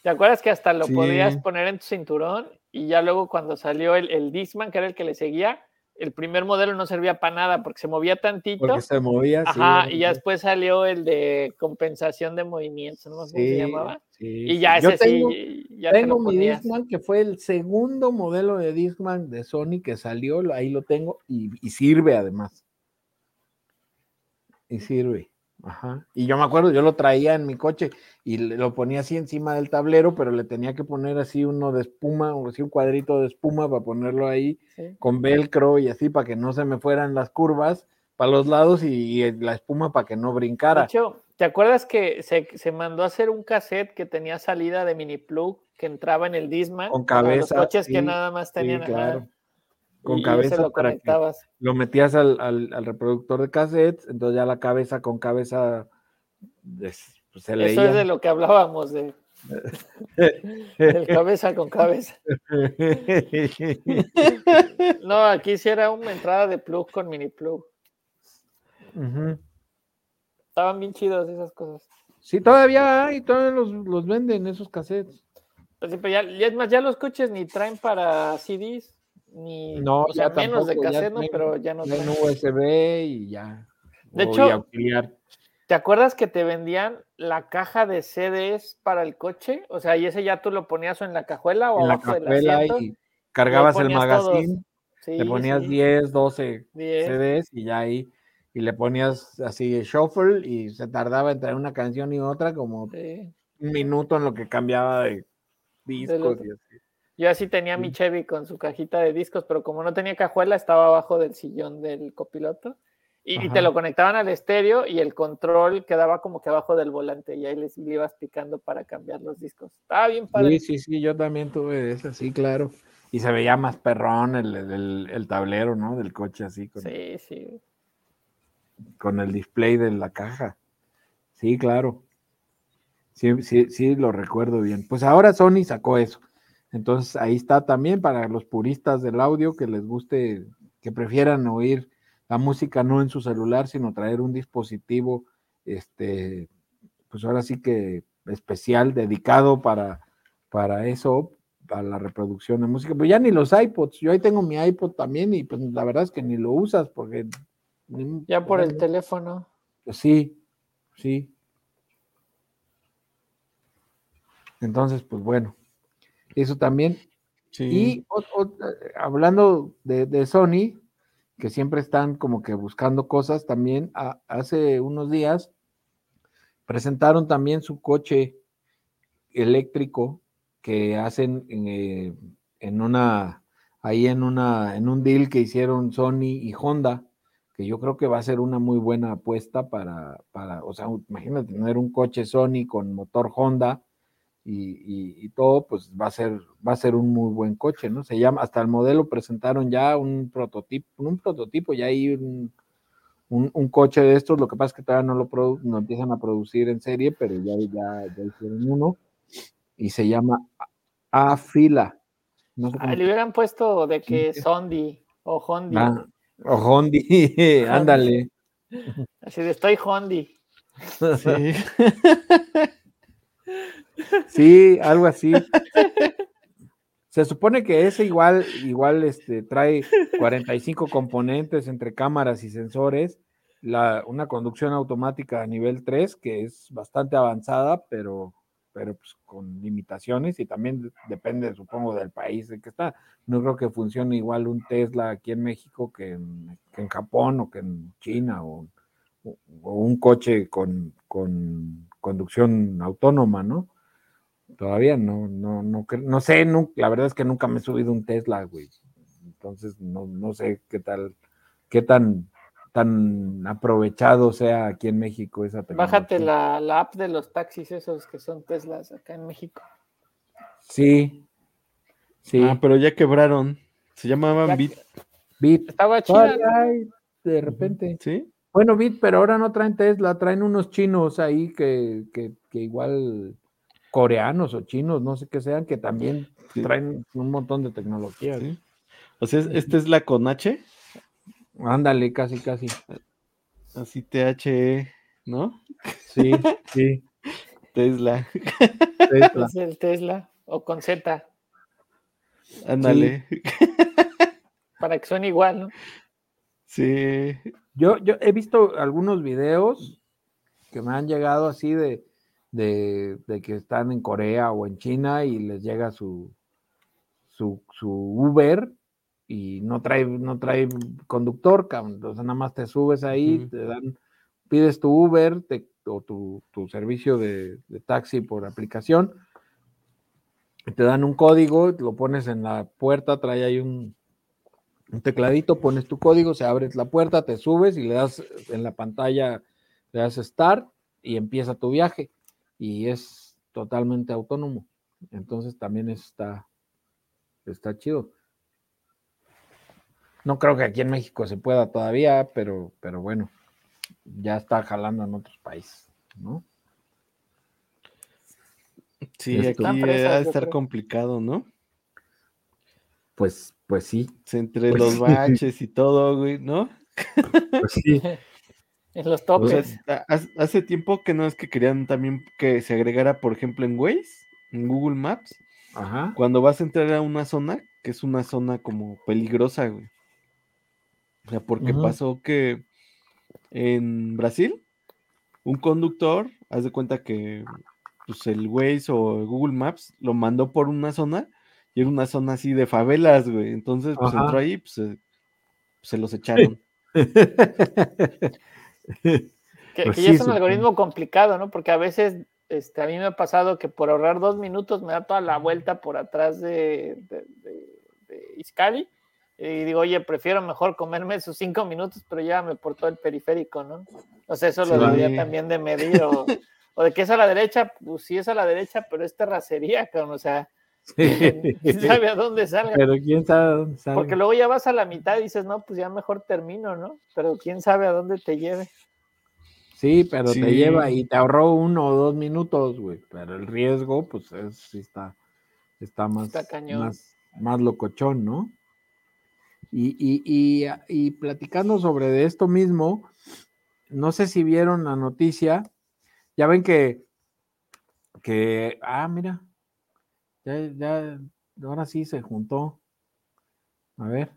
¿Te acuerdas que hasta lo podías poner en tu cinturón y ya luego cuando salió el, el Disman, que era el que le seguía, el primer modelo no servía para nada porque se movía tantito. Porque se movía, Ajá, y ya después salió el de compensación de movimientos, ¿no? ¿Cómo se llamaba? y ya ese tengo, sí, ya tengo mi Discman, que fue el segundo modelo de Discman de Sony que salió, ahí lo tengo, y sirve además. Y sirve. Ajá. Y yo me acuerdo, yo lo traía en mi coche y lo ponía así encima del tablero, pero le tenía que poner así uno de espuma, o así un cuadrito de espuma para ponerlo ahí con velcro y así para que no se me fueran las curvas para los lados y, la espuma para que no brincara. De hecho, ¿te acuerdas que se, mandó a hacer un cassette que tenía salida de mini plug que entraba en el Disman? Con cabeza. Los coches que nada más tenían. claro con cabeza lo para lo metías al, reproductor de cassettes, entonces ya la cabeza con cabeza pues, se leía. Eso es de lo que hablábamos de el cabeza con cabeza. no, aquí sí era una entrada de plug con mini plug. Estaban bien chidos esas cosas. Sí, todavía hay, todavía los, los venden esos cassettes. Pues ya, es más, ya los coches ni traen para CDs ni no, ya menos de cassette, ¿no? pero ya no en USB y ya. De hecho, ¿te acuerdas que te vendían la caja de CDs para el coche? O sea, y ese ya tú lo ponías en la cajuela o abajo la cajuela y cargabas el magazine, le ponías 10, 12 CDs y ya ahí y le ponías así shuffle y se tardaba entre una canción y otra como un minuto en lo que cambiaba de discos y así. Yo así tenía mi Chevy con su cajita de discos, pero como no tenía cajuela, estaba abajo del sillón del copiloto. Y, te lo conectaban al estéreo y el control quedaba como que abajo del volante y ahí les ibas picando para cambiar los discos. Estaba bien padre. Sí, sí, sí, yo también tuve esa, sí, claro. Y se veía más perrón el, el, tablero, ¿no? Del coche así. Con, sí, sí. Con el display de la caja. Sí, claro. Sí, sí, sí, lo recuerdo bien. Pues ahora Sony sacó eso. Entonces ahí está también para los puristas del audio que les guste, que prefieran oír la música no en su celular, sino traer un dispositivo, este, pues ahora sí que especial, dedicado para, para eso, para la reproducción de música. Pues ya ni los iPods, yo ahí tengo mi iPod también y pues la verdad es que ni lo usas porque... Ya por el teléfono. Pues sí, sí. Entonces, pues bueno, eso también. Y hablando de, de Sony, que siempre están como que buscando cosas. También hace unos días presentaron también su coche eléctrico que hacen eh, en una ahí en una en un deal que hicieron Sony y Honda que yo creo que va a ser una muy buena apuesta para, para o sea, imagínate tener un coche Sony con motor Honda y, todo, pues va a ser, va a ser un muy buen coche, ¿no? Se llama, hasta el modelo presentaron ya un prototipo, un prototipo, ya hay un, un, coche de estos, lo que pasa es que todavía no lo no empiezan a producir en serie, pero ya, ya, ya hicieron uno, y se llama A-Fila. No ah, le hubieran puesto de que es Hondi o Hondi. Ah, o Hondi, ándale. Así de estoy Hondi. Sí. Sí, algo así. Se supone que ese igual, igual este, trae 45 componentes entre cámaras y sensores, la, una conducción automática a nivel 3, que es bastante avanzada, pero, pero pues con limitaciones y también depende, supongo, del país en que está. No creo que funcione igual un Tesla aquí en México que en, Japón o que en China o, o un coche con, con conducción autónoma, ¿no? Todavía no, no, no, no sé, la verdad es que nunca me he subido un Tesla, güey. Entonces no, no sé qué tal, qué tan, tan aprovechado sea aquí en México esa tecnología. Bájate la, la app de los taxis esos que son Teslas acá en México. Sí, sí. Ah, pero ya quebraron. Se llamaban Bit. Bit. Estaba chido. De repente. Sí. Bueno, Bit, pero ahora no traen Tesla, traen unos chinos ahí que, que, que igual coreanos o chinos, no sé qué sean, que también traen un montón de tecnología. O sea, ¿este es la con H? Ándale, casi, casi. Así THE, ¿no? Sí, sí. Tesla. Tesla. Es el Tesla, o con Z. Ándale. Para que suene igual, ¿no? Sí. Yo, yo he visto algunos videos que me han llegado así de, de, que están en Corea o en China y les llega su, su, Uber y no trae, no trae conductor, entonces nada más te subes ahí, te dan, pides tu Uber o tu, servicio de, taxi por aplicación, te dan un código, lo pones en la puerta, trae ahí un, un tecladito, pones tu código, se abre la puerta, te subes y le das en la pantalla, le das start y empieza tu viaje y es totalmente autónomo. Entonces también está, está chido. No creo que aquí en México se pueda todavía, pero, pero bueno, ya está jalando en otros países, ¿no? Sí, aquí va a estar complicado, ¿no? Pues, pues sí. Entre pues los baches y todo, güey, ¿no? Pues sí. En los topes. hace tiempo que no es que querían también que se agregara, por ejemplo, en Waze, en Google Maps, cuando vas a entrar a una zona, que es una zona como peligrosa, güey. O sea, porque pasó que en Brasil, un conductor, haz de cuenta que pues, el Waze o Google Maps lo mandó por una zona y era una zona así de favelas, güey. Entonces, pues entró ahí, pues se, se los echaron. que, pues ya es un algoritmo complicado, ¿no? Porque a veces este, a mí me ha pasado que por ahorrar dos minutos me da toda la vuelta por atrás de, de, Iscali y digo, oye, prefiero mejor comerme esos cinco minutos, pero llévame por todo el periférico, ¿no? O sea, eso lo debería también de medir, o, de que es a la derecha, pues sí es a la derecha, pero es terracería, o sea, sabe a dónde salga. Pero quién sabe a dónde salga. Porque luego ya vas a la mitad y dices, no, pues ya mejor termino, ¿no? Pero quién sabe a dónde te lleve. Sí, pero te lleva y te ahorró uno o dos minutos, güey. Pero el riesgo, pues es, sí está, está más, más, más locochón, ¿no? Y, platicando sobre de esto mismo, no sé si vieron la noticia, ya ven que, que, ah, mira, ya, ya, ahora sí se juntó. A ver.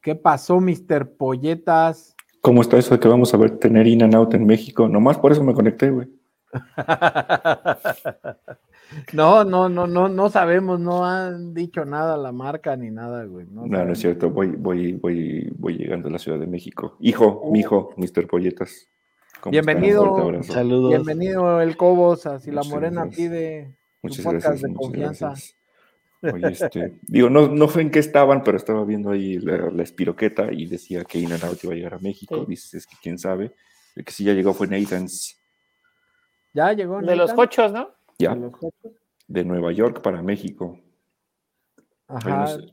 ¿Qué pasó, Mr. Polletas? ¿Cómo está eso de que vamos a ver tener In and Out en México? Nomás por eso me conecté, güey. No, no, no, no, no sabemos, no han dicho nada la marca ni nada, güey. No, no, es cierto, voy, voy, voy, voy llegando a la Ciudad de México. Hijo, mi hijo, Mr. Polletas. Bienvenido, saludos. Bienvenido el Cobos, así la morena pide muchas gracias, de confianza. Oye, este, digo, no, no fue en qué estaban, pero estaba viendo ahí la, espiroqueta y decía que In Out iba a llegar a México. Dices que quién sabe. El que sí ya llegó fue Nathan's. Ya llegó. De los cochos, ¿no? Ya. De Nueva York para México.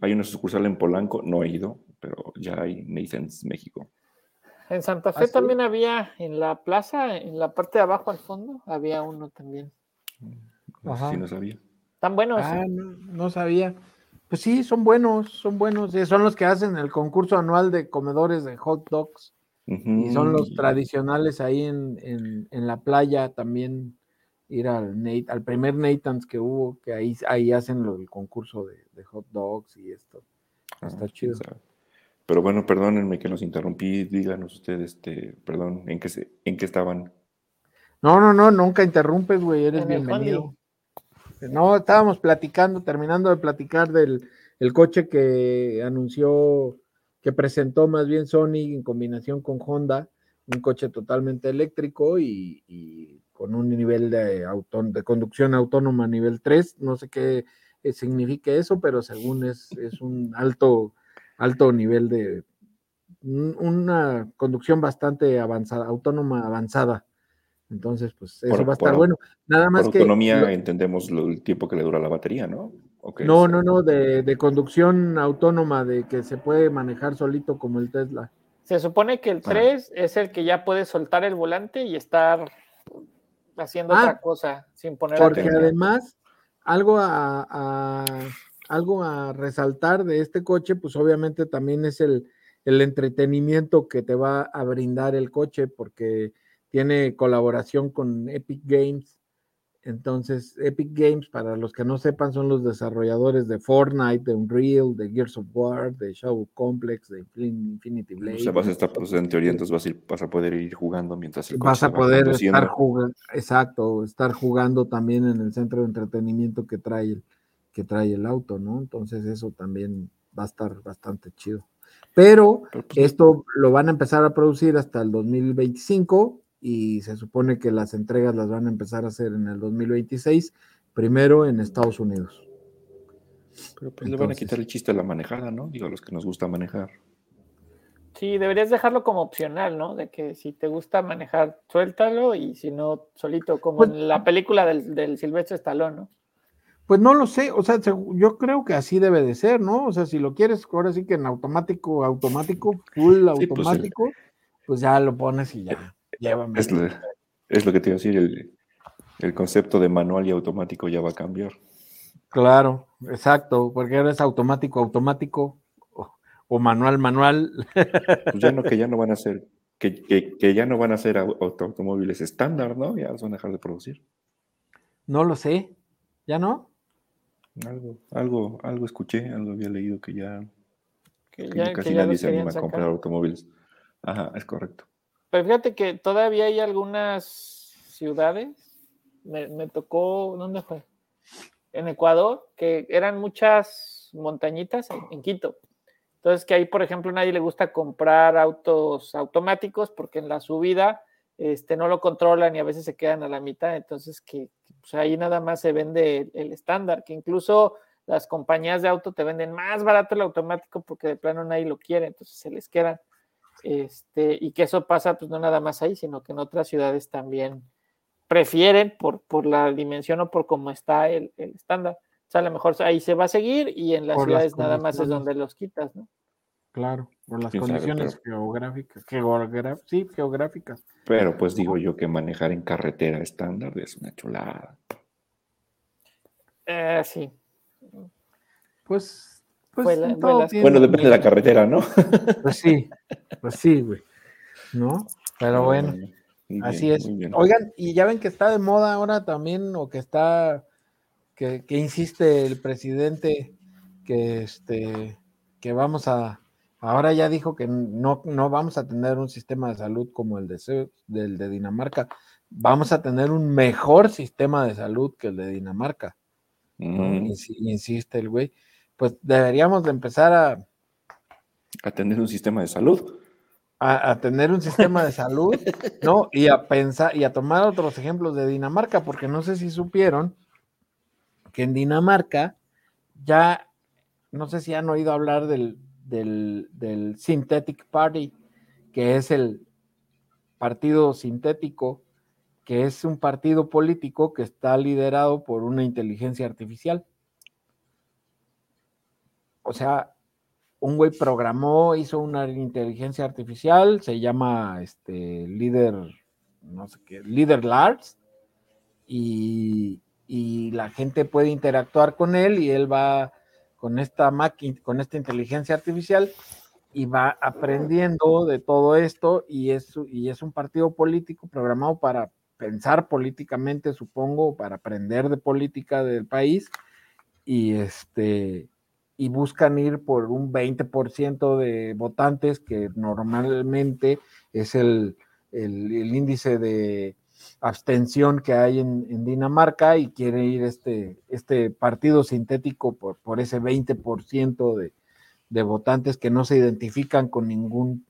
Hay, una sucursal en Polanco, no he ido, pero ya hay Nathan's México. En Santa Fe ¿Ah, también había, en la plaza, en la parte de abajo al fondo, había uno también. Ajá. Sí, no sabía. Tan buenos. Ah, no, sabía. Pues sí, son buenos, son buenos. Son los que hacen el concurso anual de comedores de hot dogs. Y son los tradicionales ahí en, en la playa también ir al, Nate, al primer Nathan's que hubo, que ahí, ahí hacen lo, el concurso de, hot dogs y esto. Ah, Está chido. Pero bueno, perdónenme que los interrumpí, díganos ustedes, este, perdón, ¿en qué, se, ¿en qué estaban? No, no, no, nunca interrumpes, güey, eres bienvenido. No, estábamos platicando, terminando de platicar del el coche que anunció, que presentó más bien Sony en combinación con Honda, un coche totalmente eléctrico y con un nivel de, de conducción autónoma nivel 3. No sé qué eh, significa eso, pero según es, es un alto, alto nivel de una conducción bastante avanzada, autónoma avanzada. Entonces, pues eso va a estar bueno. Nada más que. Autonomía entendemos el tiempo que le dura la batería, ¿no? no, no, no, de, de, conducción autónoma, de que se puede manejar solito como el Tesla. Se supone que el 3 es el que ya puede soltar el volante y estar haciendo ah, otra cosa sin poner Porque además, algo a, algo a resaltar de este coche, pues obviamente también es el, el entretenimiento que te va a brindar el coche, porque tiene colaboración con Epic Games entonces, Epic Games, para los que no sepan, son los desarrolladores de Fortnite, de Unreal, de Gears of War, de Shadow Complex, de Infinity Blade. O sea, vas a estar, pues, en teoría, entonces vas a, vas a poder ir jugando mientras el Vas a poder estar jugando, exacto, estar jugando también en el centro de entretenimiento que trae, el, que trae el auto, ¿no? Entonces, eso también va a estar bastante chido. Pero, Pero pues, esto lo van a empezar a producir hasta el 2025 y se supone que las entregas las van a empezar a hacer en el 2026, primero en Estados Unidos. Pero pues le van a quitar el chiste a la manejada, ¿no? Digo, a los que nos gusta manejar. Sí, deberías dejarlo como opcional, ¿no? De que si te gusta manejar, suéltalo y si no, solito, como pues en la película del, del Silvestre Stallone, ¿no? Pues no lo sé, o sea, yo creo que así debe de ser, ¿no? O sea, si lo quieres, ahora sí que en automático, automático, full pues automático, pues ya lo pones y ya. Es lo, es lo, que te iba a decir, el, concepto de manual y automático ya va a cambiar. Claro, exacto, porque ahora es automático, automático o, manual, manual. Pues ya no, que ya no van a ser, que, que, ya no van a ser automóviles estándar, ¿no? Ya los van a dejar de producir. No lo sé, ¿ya no? Algo, algo, algo escuché, algo había leído que ya, que ya casi nadie se anima a comprar automóviles. Ajá, es correcto. Pero fíjate que todavía hay algunas ciudades, me, tocó, ¿dónde fue? En Ecuador, que eran muchas montañitas en, Quito. Entonces, que ahí, por ejemplo, nadie le gusta comprar autos automáticos porque en la subida este, no lo controlan y a veces se quedan a la mitad. Entonces, que pues, ahí nada más se vende el, estándar, que incluso las compañías de auto te venden más barato el automático porque de plano nadie lo quiere, entonces se les quedan. Este, y que eso pasa pues no nada más ahí, sino que en otras ciudades también prefieren por, por la dimensión o por cómo está el, estándar. O sea, a lo mejor ahí se va a seguir y en las ciudades nada más es donde los quitas, ¿no? Claro, por las condiciones geográficas, sí, geográficas. Pero pues digo yo que manejar en carretera estándar es una chulada. Eh, sí. Pues, pues bueno, depende de la carretera, ¿no? Pues sí, pues sí, güey. ¿No? Pero bueno, así es. Oigan, y ya ven que está de moda ahora también, o que está, que, que insiste el presidente que este, que vamos a Ahora ya dijo que no, no vamos a tener un sistema de salud como el de, del de Dinamarca. Vamos a tener un mejor sistema de salud que el de Dinamarca. Mm. Insiste el güey. Pues deberíamos de empezar a... A tener un sistema de salud. A, tener un sistema de salud, ¿no? Y a pensar y a tomar otros ejemplos de Dinamarca, porque no sé si supieron que en Dinamarca ya, no sé si han oído hablar del del, Synthetic Party, que es el partido sintético, que es un partido político que está liderado por una inteligencia artificial. O sea, un güey programó, hizo una inteligencia artificial, se llama este líder, no sé qué, líder Lars, y, y la gente puede interactuar con él y él va con esta máquina, con esta inteligencia artificial y va aprendiendo de todo esto y es, y es un partido político programado para pensar políticamente, supongo, para aprender de política del país y este y buscan ir por un 20% de votantes que normalmente es el, el índice de, abstención que hay en, Dinamarca y quiere ir este, este partido sintético por, por ese 20% de, de votantes que no se identifican con ningún,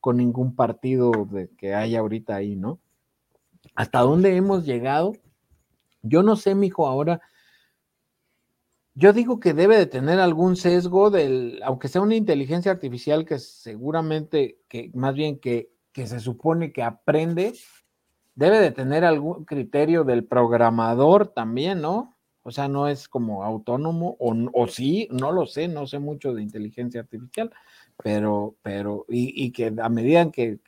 con ningún partido que hay ahorita ahí, ¿no? ¿Hasta dónde hemos llegado? Yo no sé, mijo, ahora. Yo digo que debe de tener algún sesgo del, aunque sea una inteligencia artificial que seguramente, que más bien que, que se supone que aprende, debe de tener algún criterio del programador también, ¿no? O sea, no es como autónomo, o, o sí, no lo sé, no sé mucho de inteligencia artificial, pero, pero, y, que a medida que,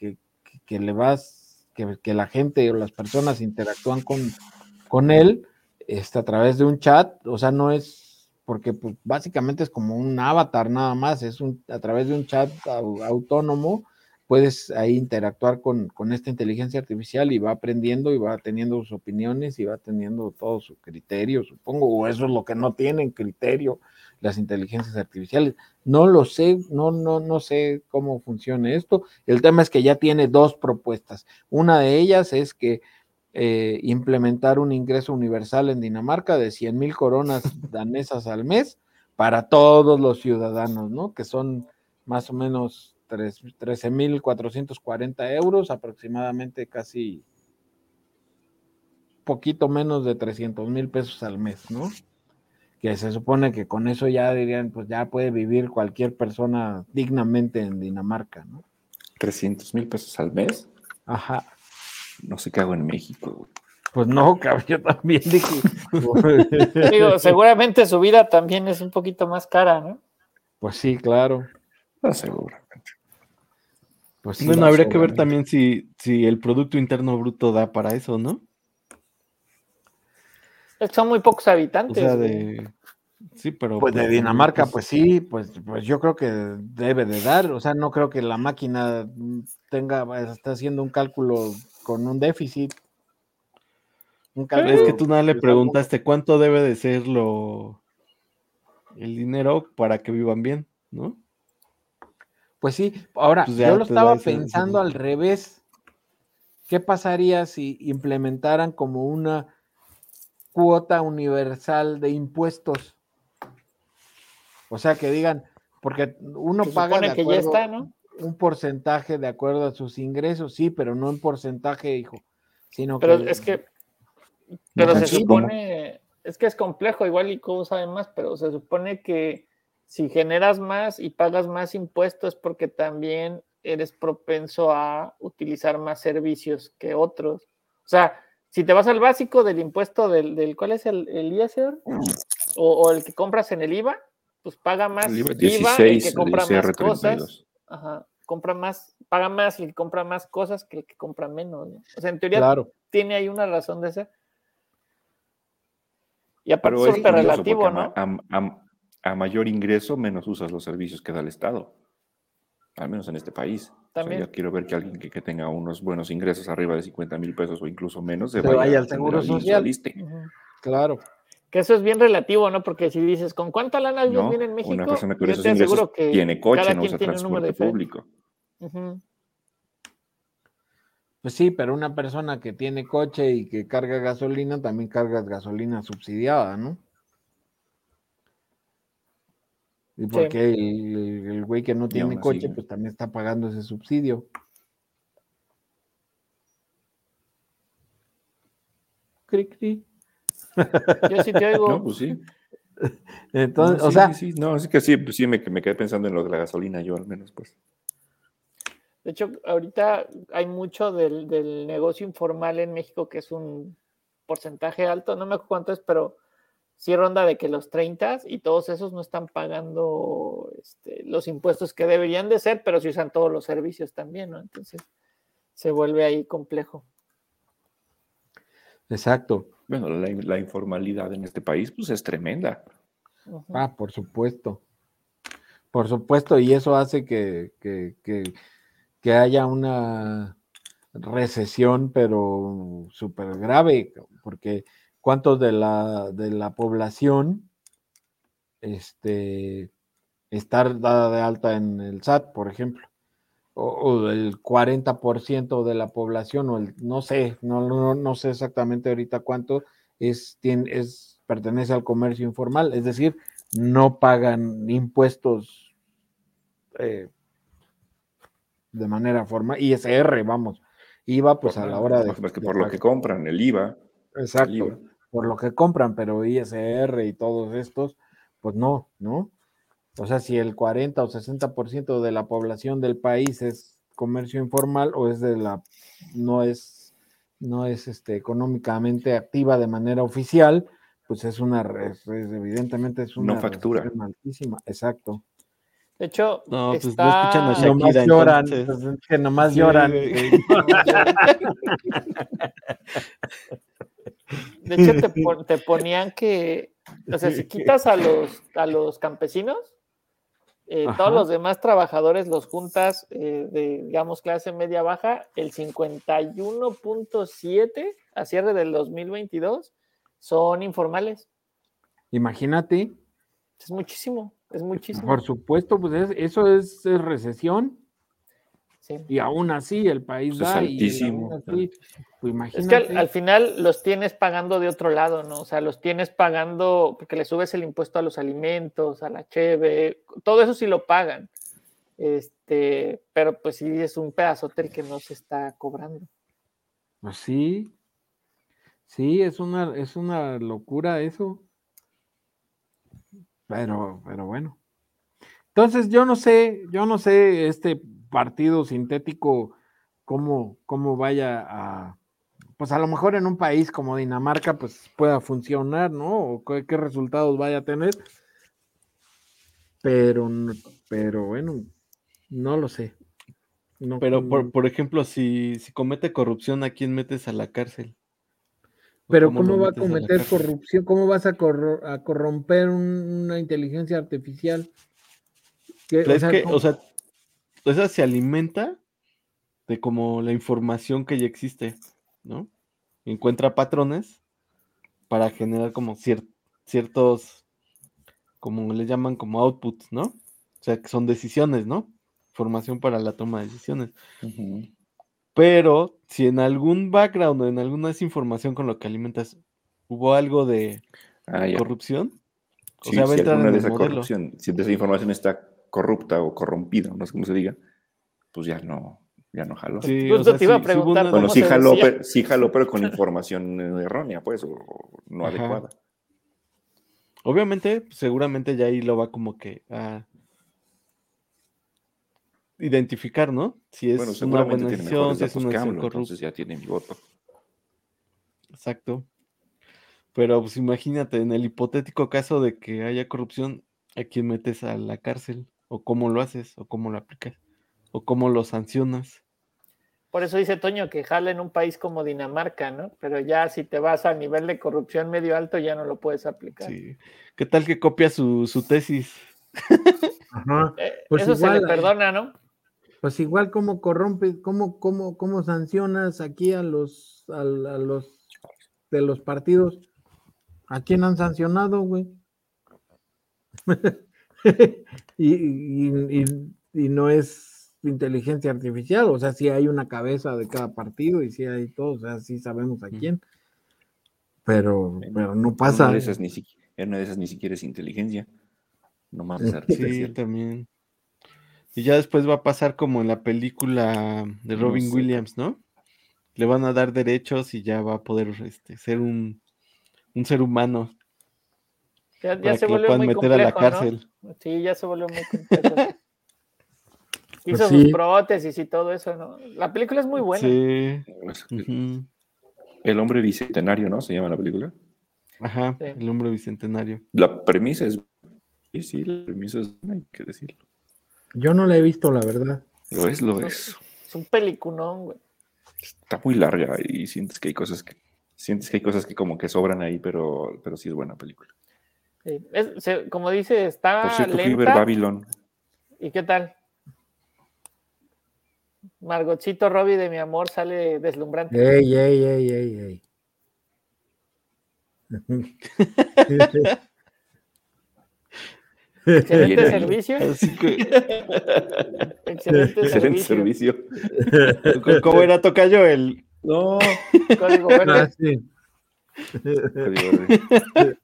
que, le vas, que, la gente o las personas interactúan con, con él, este, a través de un chat, o sea, no es, porque pues, básicamente es como un avatar nada más, es un, a través de un chat autónomo, puedes ahí interactuar con, esta inteligencia artificial y va aprendiendo y va teniendo sus opiniones y va teniendo todo su criterio, supongo, o eso es lo que no tienen criterio las inteligencias artificiales. No lo sé, no, no, no sé cómo funciona esto. El tema es que ya tiene dos propuestas. Una de ellas es que eh, implementar un ingreso universal en Dinamarca de 100 mil coronas danesas al mes para todos los ciudadanos, ¿no? Que son más o menos 13.440 euros, aproximadamente casi poquito menos de 300 mil pesos al mes, ¿no? Que se supone que con eso ya dirían, pues ya puede vivir cualquier persona dignamente en Dinamarca, ¿no? 300 mil pesos al mes. Ajá. No sé qué hago en México, Pues no, yo también dije. Digo, seguramente su vida también es un poquito más cara, ¿no? Pues sí, claro. No, seguro. Pues bueno, habría que ver también si, si el Producto Interno Bruto da para eso, ¿no? Son muy pocos habitantes. O sea, de... Sí, pero... Pues de Dinamarca, pues sí, pues, pues yo creo que debe de dar. O sea, no creo que la máquina tenga, está haciendo un cálculo con un déficit. Un es que tú nada le preguntaste cuánto debe de ser lo el dinero para que vivan bien, ¿no? Pues sí, ahora pues yo lo estaba pensando al revés. ¿Qué pasaría si implementaran como una cuota universal de impuestos? O sea, que digan, porque uno paga de un porcentaje de acuerdo a sus ingresos, sí, pero no un porcentaje, hijo, sino pero es que, pero se supone, es que es complejo, igual y cómo saben más, pero se supone que si generas más y pagas más impuestos es porque también eres propenso a utilizar más servicios que otros. O sea, si te vas al básico del impuesto del, ¿cuál es el, el ISR? O, el que compras en el IVA, pues paga más el IVA, el que compra más cosas. Ajá, compra más, paga más el que compra más cosas que el que compra menos. O sea, en teoría tiene ahí una razón de ser. Y aparte es súper relativo, ¿no? A, mayor ingreso, menos usas los servicios que da el Estado. Al menos en este país. También. yo quiero ver que alguien que, tenga unos buenos ingresos arriba de 50 mil pesos o incluso menos se, vaya, al seguro social. Claro. Que eso es bien relativo, ¿no? Porque si dices, ¿con cuánta lana no, viene en México? Una persona con esos ingresos que tiene coche, no usa transporte público. Pues sí, pero una persona que tiene coche y que carga gasolina, también carga gasolina subsidiada, ¿no? Y porque el, güey que no tiene coche, pues también está pagando ese subsidio. Cri, cri. Yo sí te oigo. No, pues sí. Entonces, o sea. Sí, no, es que sí, pues sí, me, me quedé pensando en lo de la gasolina, yo al menos, pues. De hecho, ahorita hay mucho del, del, negocio informal en México que es un porcentaje alto, no me acuerdo cuánto es, pero sí ronda de que los 30 y todos esos no están pagando este, los impuestos que deberían de ser, pero sí usan todos los servicios también, ¿no? Entonces se vuelve ahí complejo. Exacto. Bueno, la, informalidad en este país pues es tremenda. Ah, por supuesto. Por supuesto, y eso hace que, que, haya una recesión, pero súper grave, porque ¿cuántos de la, de la población este, estar dada de alta en el SAT, por ejemplo? o, el 40% de la población, o el, no sé, no, no, sé exactamente ahorita cuánto es, tiene, es, pertenece al comercio informal, es decir, no pagan impuestos eh, de manera formal, ISR, vamos, IVA pues a la hora de... que por lo que compran, el IVA. Exacto, por lo que compran, pero ISR y todos estos, pues no, ¿no? O sea, si el 40 o 60% de la población del país es comercio informal o es de la no es no es este económicamente activa de manera oficial, pues es una evidentemente es una no factura altísima, exacto. De hecho, no, pues está... no nomás lloran, pues, que nomás lloran. De hecho, te, te, ponían que, o sea, si quitas a los, a los campesinos, eh, todos los demás trabajadores los juntas eh, de, digamos, clase media baja, el 51.7 a cierre del 2022 son informales. Imagínate. Es muchísimo, es muchísimo. Por supuesto, pues eso es recesión. Y aún así el país da. altísimo. pues es que al, final los tienes pagando de otro lado, ¿no? O sea, los tienes pagando porque le subes el impuesto a los alimentos, a la cheve, todo eso sí lo pagan. Este, pero pues sí es un pedazote el que no se está cobrando. Pues sí. Sí, es una, es una locura eso. Pero, pero bueno. Entonces, yo no sé, yo no sé, este partido sintético, cómo, cómo vaya a, pues a lo mejor en un país como Dinamarca, pues pueda funcionar, ¿no? O qué, resultados vaya a tener. Pero, pero bueno, no lo sé. pero, por, ejemplo, si, si comete corrupción, ¿a quién metes a la cárcel? Pero ¿cómo, va a cometer corrupción? ¿Cómo vas a, a corromper una inteligencia artificial? es que, o sea, esa se alimenta de como la información que ya existe, ¿no? Encuentra patrones para generar como ciertos, como le llaman como outputs, ¿no? O sea, que son decisiones, ¿no? Formación para la toma de decisiones. Pero si en algún background o en alguna información con lo que alimentas hubo algo de ah, corrupción, o sea, va a entrar en de esa corrupción, si esa información está corrupta o corrompida, no sé cómo se diga, pues ya no, ya no jaló. Sí, te iba a preguntar. bueno, sí jaló, pero, sí jaló, pero con información errónea, pues, o no adecuada. Obviamente, seguramente ya ahí lo va como que a identificar, ¿no? Si es una buena decisión, si es una decisión corrupta. Entonces ya tiene mi voto. Exacto. Pero pues imagínate, en el hipotético caso de que haya corrupción, ¿a quién metes a la cárcel? ¿O cómo lo haces? ¿O cómo lo aplicas? ¿O cómo lo sancionas? Por eso dice Toño que jala en un país como Dinamarca, ¿no? Pero ya si te vas a nivel de corrupción medio alto, ya no lo puedes aplicar. Sí. ¿Qué tal que copia su, tesis? Ajá. Eh, pues eso se le perdona, ¿no? Pues igual como corrompe, cómo, cómo, cómo sancionas aquí a los, a, los de los partidos. ¿A quién han sancionado, güey? y, y no es inteligencia artificial, o sea, si hay una cabeza de cada partido y si hay todo, o sea, sí sabemos a quién. Pero, pero no pasa. Una de esas ni siquiera, una de esas ni siquiera es inteligencia. Nomás es artificial. Sí, también. Y ya después va a pasar como en la película de Robin Williams, ¿no? Le van a dar derechos y ya va a poder este, ser un, un ser humano. Ya, se volvió muy meter a la cárcel. Sí, ya se volvió muy complejo. Hizo pues sus prótesis y todo eso, ¿no? La película es muy buena. Sí. El hombre bicentenario, ¿no? Se llama la película. Ajá, el hombre bicentenario. La premisa es. Sí, sí, la premisa es. Hay que decirlo. Yo no la he visto, la verdad. Lo es, lo es. Es un peliculón, güey. Está muy larga y sientes que hay cosas que. Sientes que hay cosas que como que sobran ahí, pero, pero sí es buena película. como dice, está. Por cierto, lenta. Babylon. ¿Y qué tal? Margotcito Robbie de mi amor sale deslumbrante. Ey, ey, ey, ey, ey. Excelente servicio. Excelente, Excelente servicio. ¿Cómo era Tocayo el? No. Código verde. Ah, sí. Código verde.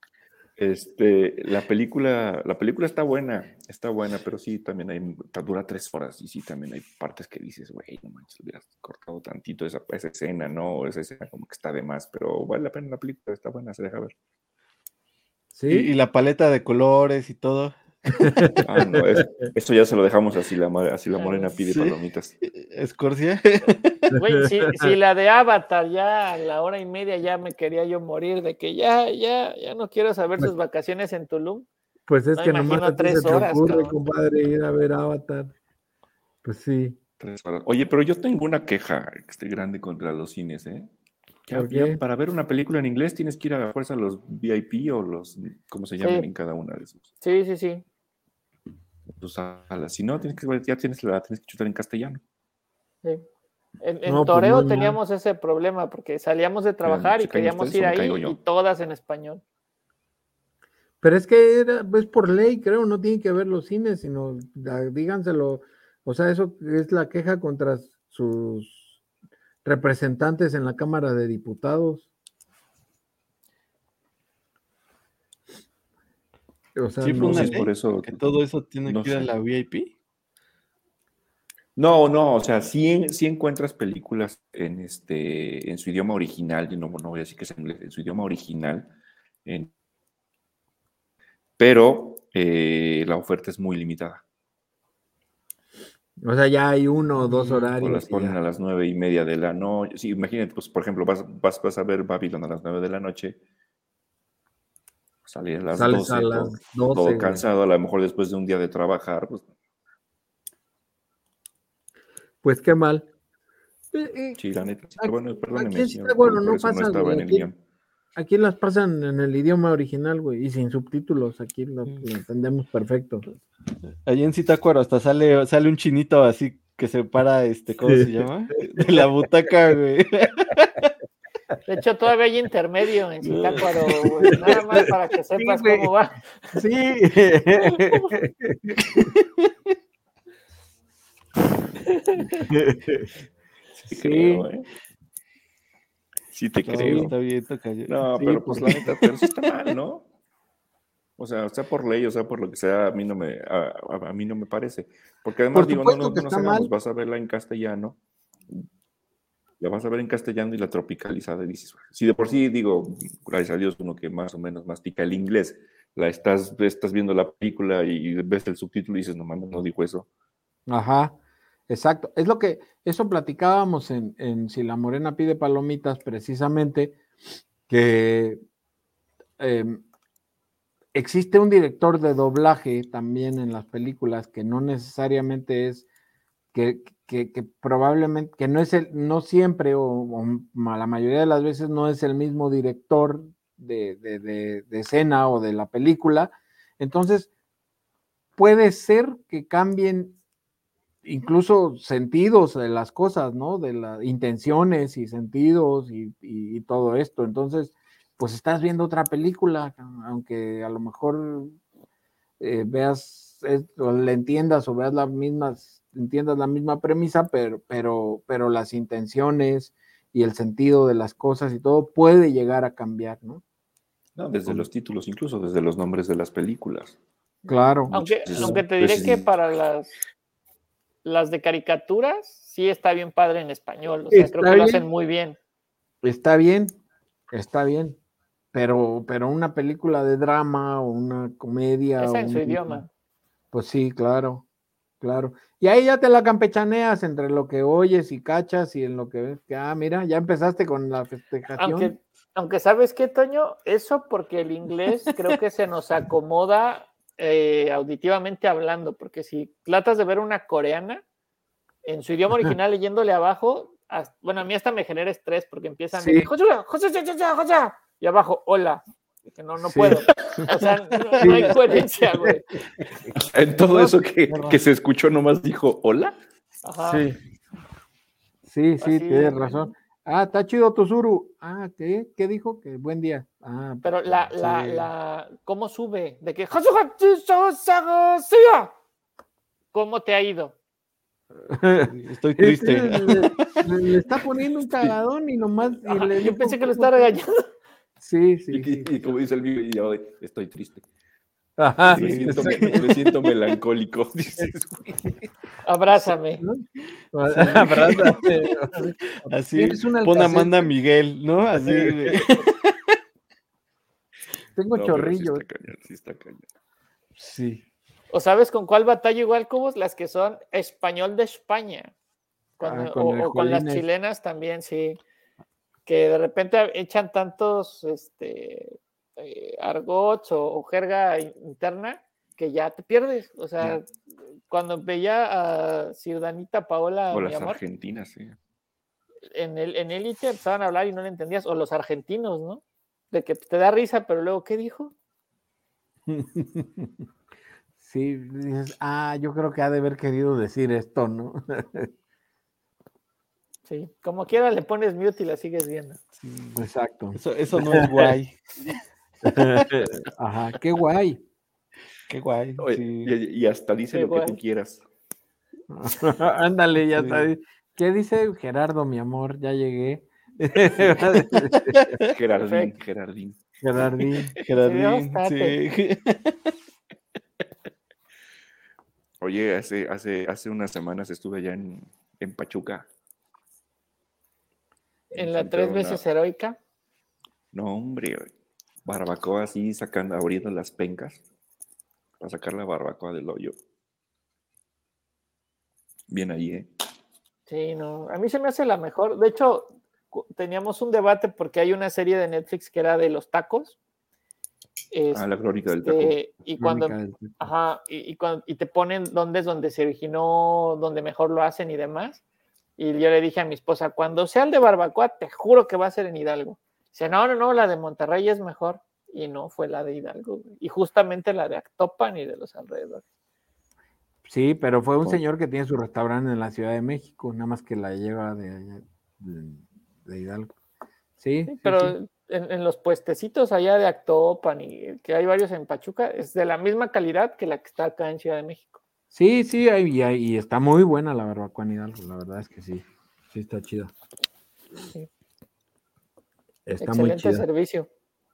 Este, la película, la película está buena, está buena, pero sí, también hay, dura tres horas y sí, también hay partes que dices, güey, no manches, hubieras cortado tantito esa, esa escena, ¿no? Esa escena como que está de más, pero vale la pena la película, está buena, se deja ver. Sí. y la paleta de colores y todo. Ah, no, esto ya se lo dejamos así la, así la morena pide palomitas. ¿Escorcia? Güey, si, la de Avatar ya a la hora y media ya me quería yo morir de que ya, ya, ya no quiero saber sus vacaciones en Tulum. Pues es que nomás a tres se te horas, ocurre, compadre, ir a ver Avatar. Pues sí. Oye, pero yo tengo una queja este grande contra los cines, ¿eh? para ver una película en inglés tienes que ir a la fuerza a los VIP o los, ¿cómo se llaman en cada una de esos? Sí, sí, sí. Pues, si no, tienes que, ya tienes, la tienes que chutar en castellano. Sí. En, en pues, Toreo teníamos ese problema porque salíamos de trabajar y queríamos ir ahí y todas en español. Pero es que era, es por ley, creo, no tienen que ver los cines, sino díganselo, o sea, eso es la queja contra sus representantes en la Cámara de Diputados. O sea, no, es por eso que todo eso tiene que ir a la VIP. No, no, o sea, sí, sí, encuentras películas en este en su idioma original, no, no voy a decir que es en inglés, en su idioma original, pero eh, la oferta es muy limitada. O sea, ya hay uno o dos horarios. O las ponen a las nueve y media de la noche. Sí, imagínate, pues, por ejemplo, vas, vas, vas a ver Babylon a las nueve de la noche Salir a las, 12, a las 12, todo, cansado, a lo mejor después de un día de trabajar. Pues, pues qué mal. Sí, la neta. bueno, perdóneme. Aquí bueno, no pasa. No aquí, aquí, las pasan en el idioma original, güey, y sin subtítulos. Aquí lo, entendemos perfecto. Allí en Citacuaro hasta sale, sale un chinito así que se para, este, ¿cómo se llama? De la butaca, güey. De hecho, todavía hay intermedio en Zitácuaro, Nada más para que sepas cómo va. Sí. Sí, creo, ¿eh? Sí te creo. Está bien, no, pero pues, la neta, pero sí está mal, ¿no? O sea, sea por ley, o sea por lo que sea, a mí no me, a, mí no me parece. Porque además digo, no, no, no vas a verla en castellano la vas a ver en castellano y la tropicalizada y dices, si de por sí digo, gracias a Dios, uno que más o menos mastica el inglés, la estás, estás viendo la película y ves el subtítulo y dices, no mames, no dijo eso. Ajá, exacto. Es lo que, eso platicábamos en, en Si la Morena pide palomitas, precisamente, que em, existe un director de doblaje también en las películas que no necesariamente es, que, probablemente, que no es el, no siempre o, la mayoría de las veces no es el mismo director de, de, escena o de la película. Entonces, puede ser que cambien incluso sentidos de las cosas, ¿no? De las intenciones y sentidos y, todo esto. Entonces, pues estás viendo otra película, aunque a lo mejor eh, veas o le entiendas o veas las mismas, entiendas la misma premisa, pero, pero, pero las intenciones y el sentido de las cosas y todo puede llegar a cambiar, ¿no? No, desde los títulos, incluso desde los nombres de las películas. Claro. Aunque, aunque te diré que para las, las de caricaturas sí está bien padre en español. O sea, creo que lo hacen muy bien. Está bien, está bien. Pero, pero una película de drama o una comedia. Esa en su idioma. Pues sí, claro, claro. Y ahí ya te la campechaneas entre lo que oyes y cachas y en lo que ves. Ah, mira, ya empezaste con la festejación. Aunque sabes qué, Toño, eso porque el inglés creo que se nos acomoda eh, auditivamente hablando, porque si tratas de ver una coreana en su idioma original leyéndole abajo, bueno, a mí hasta me genera estrés porque empiezan sí. y abajo, hola. Que no, no puedo. O sea, no, hay coherencia, güey. En todo eso que, que, se escuchó nomás dijo, hola. Sí. Sí, sí, tienes razón. Ah, está chido Tosuru. Ah, ¿qué? ¿Qué dijo? Que buen día. Ah, pero la, la, la, ¿cómo sube? De que ¿Cómo te ha ido? Estoy triste. le, está poniendo un cagadón y nomás. yo pensé que lo estaba regañando. Sí, sí. Y, como dice el video, estoy triste. Ajá, me, siento, me, siento, melancólico. Abrázame. Abrázame. Así, pon Amanda Miguel, ¿no? Así. Tengo chorrillo. Sí, está cañón, sí, ¿O sabes con cuál batalla igual, Cubos? Las que son español de España. Ah, o, con las chilenas también, sí. Que de repente echan tantos este, eh, argots o, jerga interna que ya te pierdes. O sea, cuando veía a Ciudadanita Paola. O las argentinas, sí. En el en élite empezaban a hablar y no le entendías. O los argentinos, ¿no? De que te da risa, pero luego, ¿qué dijo? Sí, dices, ah, yo creo que ha de haber querido decir esto, ¿no? Sí, como quiera le pones mute y la sigues viendo. exacto. Eso, eso no es guay. Ajá, qué guay. Qué guay. y, hasta dice lo que tú quieras. Ándale, ya está. ¿Qué dice Gerardo, mi amor? Ya llegué. Gerardín, Gerardín. Gerardín. Gerardín, sí. Oye, hace, hace, hace unas semanas estuve allá en, en Pachuca. ¿En la tres veces heroica? No, hombre, barbacoa así, sacando, abriendo las pencas para sacar la barbacoa del hoyo. Bien ahí, ¿eh? Sí, no, a mí se me hace la mejor. De hecho, teníamos un debate porque hay una serie de Netflix que era de los tacos. ah, la crónica del taco. Este, y cuando, ajá, y, cuando, y te ponen dónde es donde se originó, donde mejor lo hacen y demás. Y yo le dije a mi esposa, cuando sea el de barbacoa, te juro que va a ser en Hidalgo. Dice, no, no, no, la de Monterrey es mejor. Y no, fue la de Hidalgo. Y justamente la de Actopan y de los alrededores. Sí, pero fue un señor que tiene su restaurante en la Ciudad de México, nada más que la lleva de, de, Hidalgo. Sí, pero En, los puestecitos allá de Actopan y que hay varios en Pachuca, es de la misma calidad que la que está acá en Ciudad de México. Sí, sí, y, y está muy buena la barbacoa en Hidalgo, la verdad es que sí, sí está chida. Sí. Está muy chida. servicio.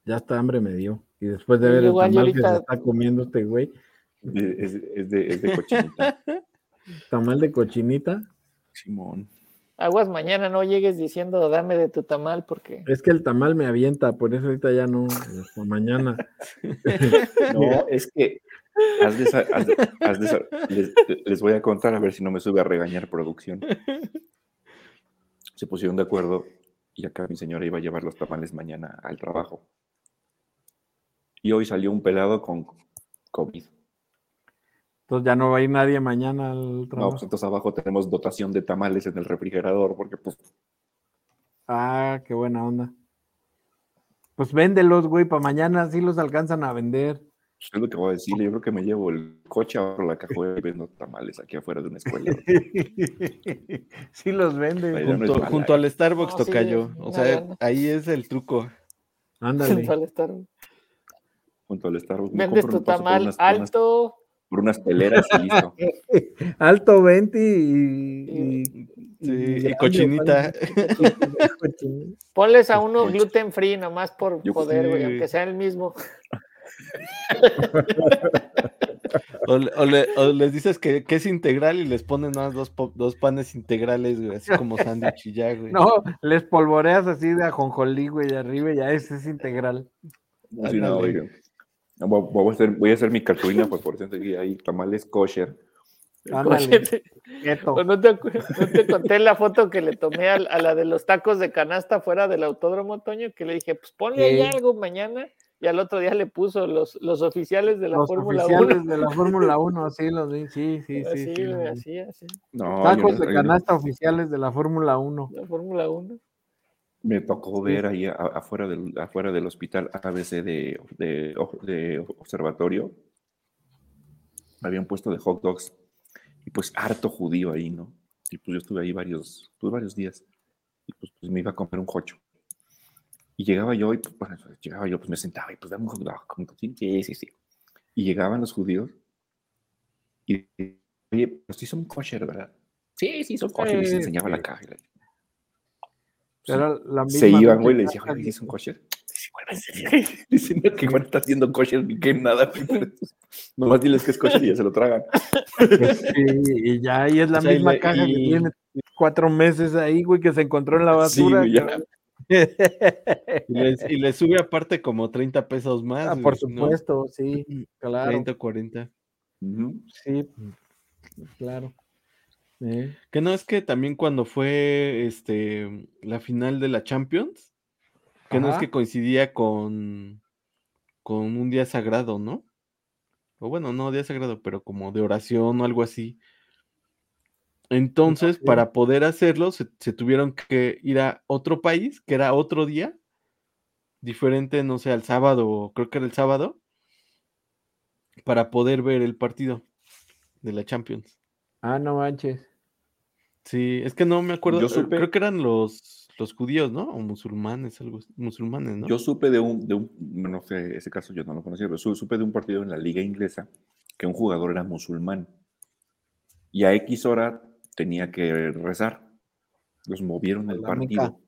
Ya hasta hambre me dio. Y después de ver el tamal que se está comiendo este güey. Es, de, es de cochinita. ¿Tamal de cochinita? Simón. Aguas mañana, no llegues diciendo dame de tu tamal porque. Es que el tamal me avienta, por eso ahorita ya no, hasta mañana. no, es que les, voy a contar a ver si no me sube a regañar producción. Se pusieron de acuerdo y acá mi señora iba a llevar los tamales mañana al trabajo. Y hoy salió un pelado con COVID. Entonces ya no va a ir nadie mañana al trabajo. No, pues entonces abajo tenemos dotación de tamales en el refrigerador, porque pues. Ah, qué buena onda. Pues véndelos, güey, para mañana sí los alcanzan a vender. Es lo que voy a decirle. Yo creo que me llevo el coche a la cajuela y vendo tamales aquí afuera de una escuela. sí los venden. Junto, al Starbucks toca yo. O sea, ahí es el truco. Ándale. Junto al Starbucks. Junto al Starbucks. Vendes tu tamal alto. Por unas peleras y listo. alto 20 y, y, cochinita. Ponles a uno gluten free nomás por poder, güey, aunque sea el mismo. O, les dices que, es integral y les ponen más dos, dos panes integrales, güey, así como sándwich y ya, güey. No, les polvoreas así de ajonjolí, güey, de arriba y ya ese es integral. voy, a hacer, voy a hacer mi cartulina pues, por ciento y ahí tamales kosher. ¿No te, ¿No te, conté la foto que le tomé a, la de los tacos de canasta fuera del autódromo, Toño? Que le dije, pues ponle ahí algo mañana y al otro día le puso los, los oficiales de la Fórmula 1. Los oficiales de la Fórmula 1, sí, los vi, sí, sí, sí. sí, así, así. No, Tacos de canasta oficiales de la Fórmula 1. La Fórmula 1. Me tocó ver ahí afuera del, afuera del hospital ABC de, de, de observatorio. Habían puesto de hot dogs y pues harto judío ahí, ¿no? Y pues yo estuve ahí varios, pues varios días y pues, pues me iba a comer un jocho. Y llegaba yo y, pues, bueno, llegaba yo, pues me sentaba y pues dame un hot dog, sí, sí, sí. Y llegaban los judíos y, oye, pues sí son kosher, ¿verdad? Sí, sí, son kosher. Y les enseñaba la caja. Era la misma se iban, güey, y le decía, oye, ¿sí son kosher? Diciendo que igual está haciendo kosher ni que nada. Nomás diles que es kosher y ya se lo tragan. Sí, y ya ahí es la misma caja que tiene cuatro meses ahí, güey, que se encontró en la basura. Sí, ya y, le, sube aparte como 30 pesos más. Ah, por supuesto, sí, claro. 30 o 40. Sí, claro. Que no es que también cuando fue este la final de la Champions, que no es que coincidía con, con un día sagrado, ¿no? O bueno, no día sagrado, pero como de oración o algo así. Entonces, para poder hacerlo, se, tuvieron que ir a otro país, que era otro día, diferente, no sé, al sábado, creo que era el sábado, para poder ver el partido de la Champions. Ah, no manches. Sí, es que no me acuerdo, Yo eh, creo que eran los, los judíos, ¿no? O musulmanes, algo musulmanes, ¿no? Yo supe de un, de un, no sé, ese caso yo no lo conocía, pero supe de un partido en la liga inglesa que un jugador era musulmán. Y a X hora tenía que rezar. Los movieron el partido.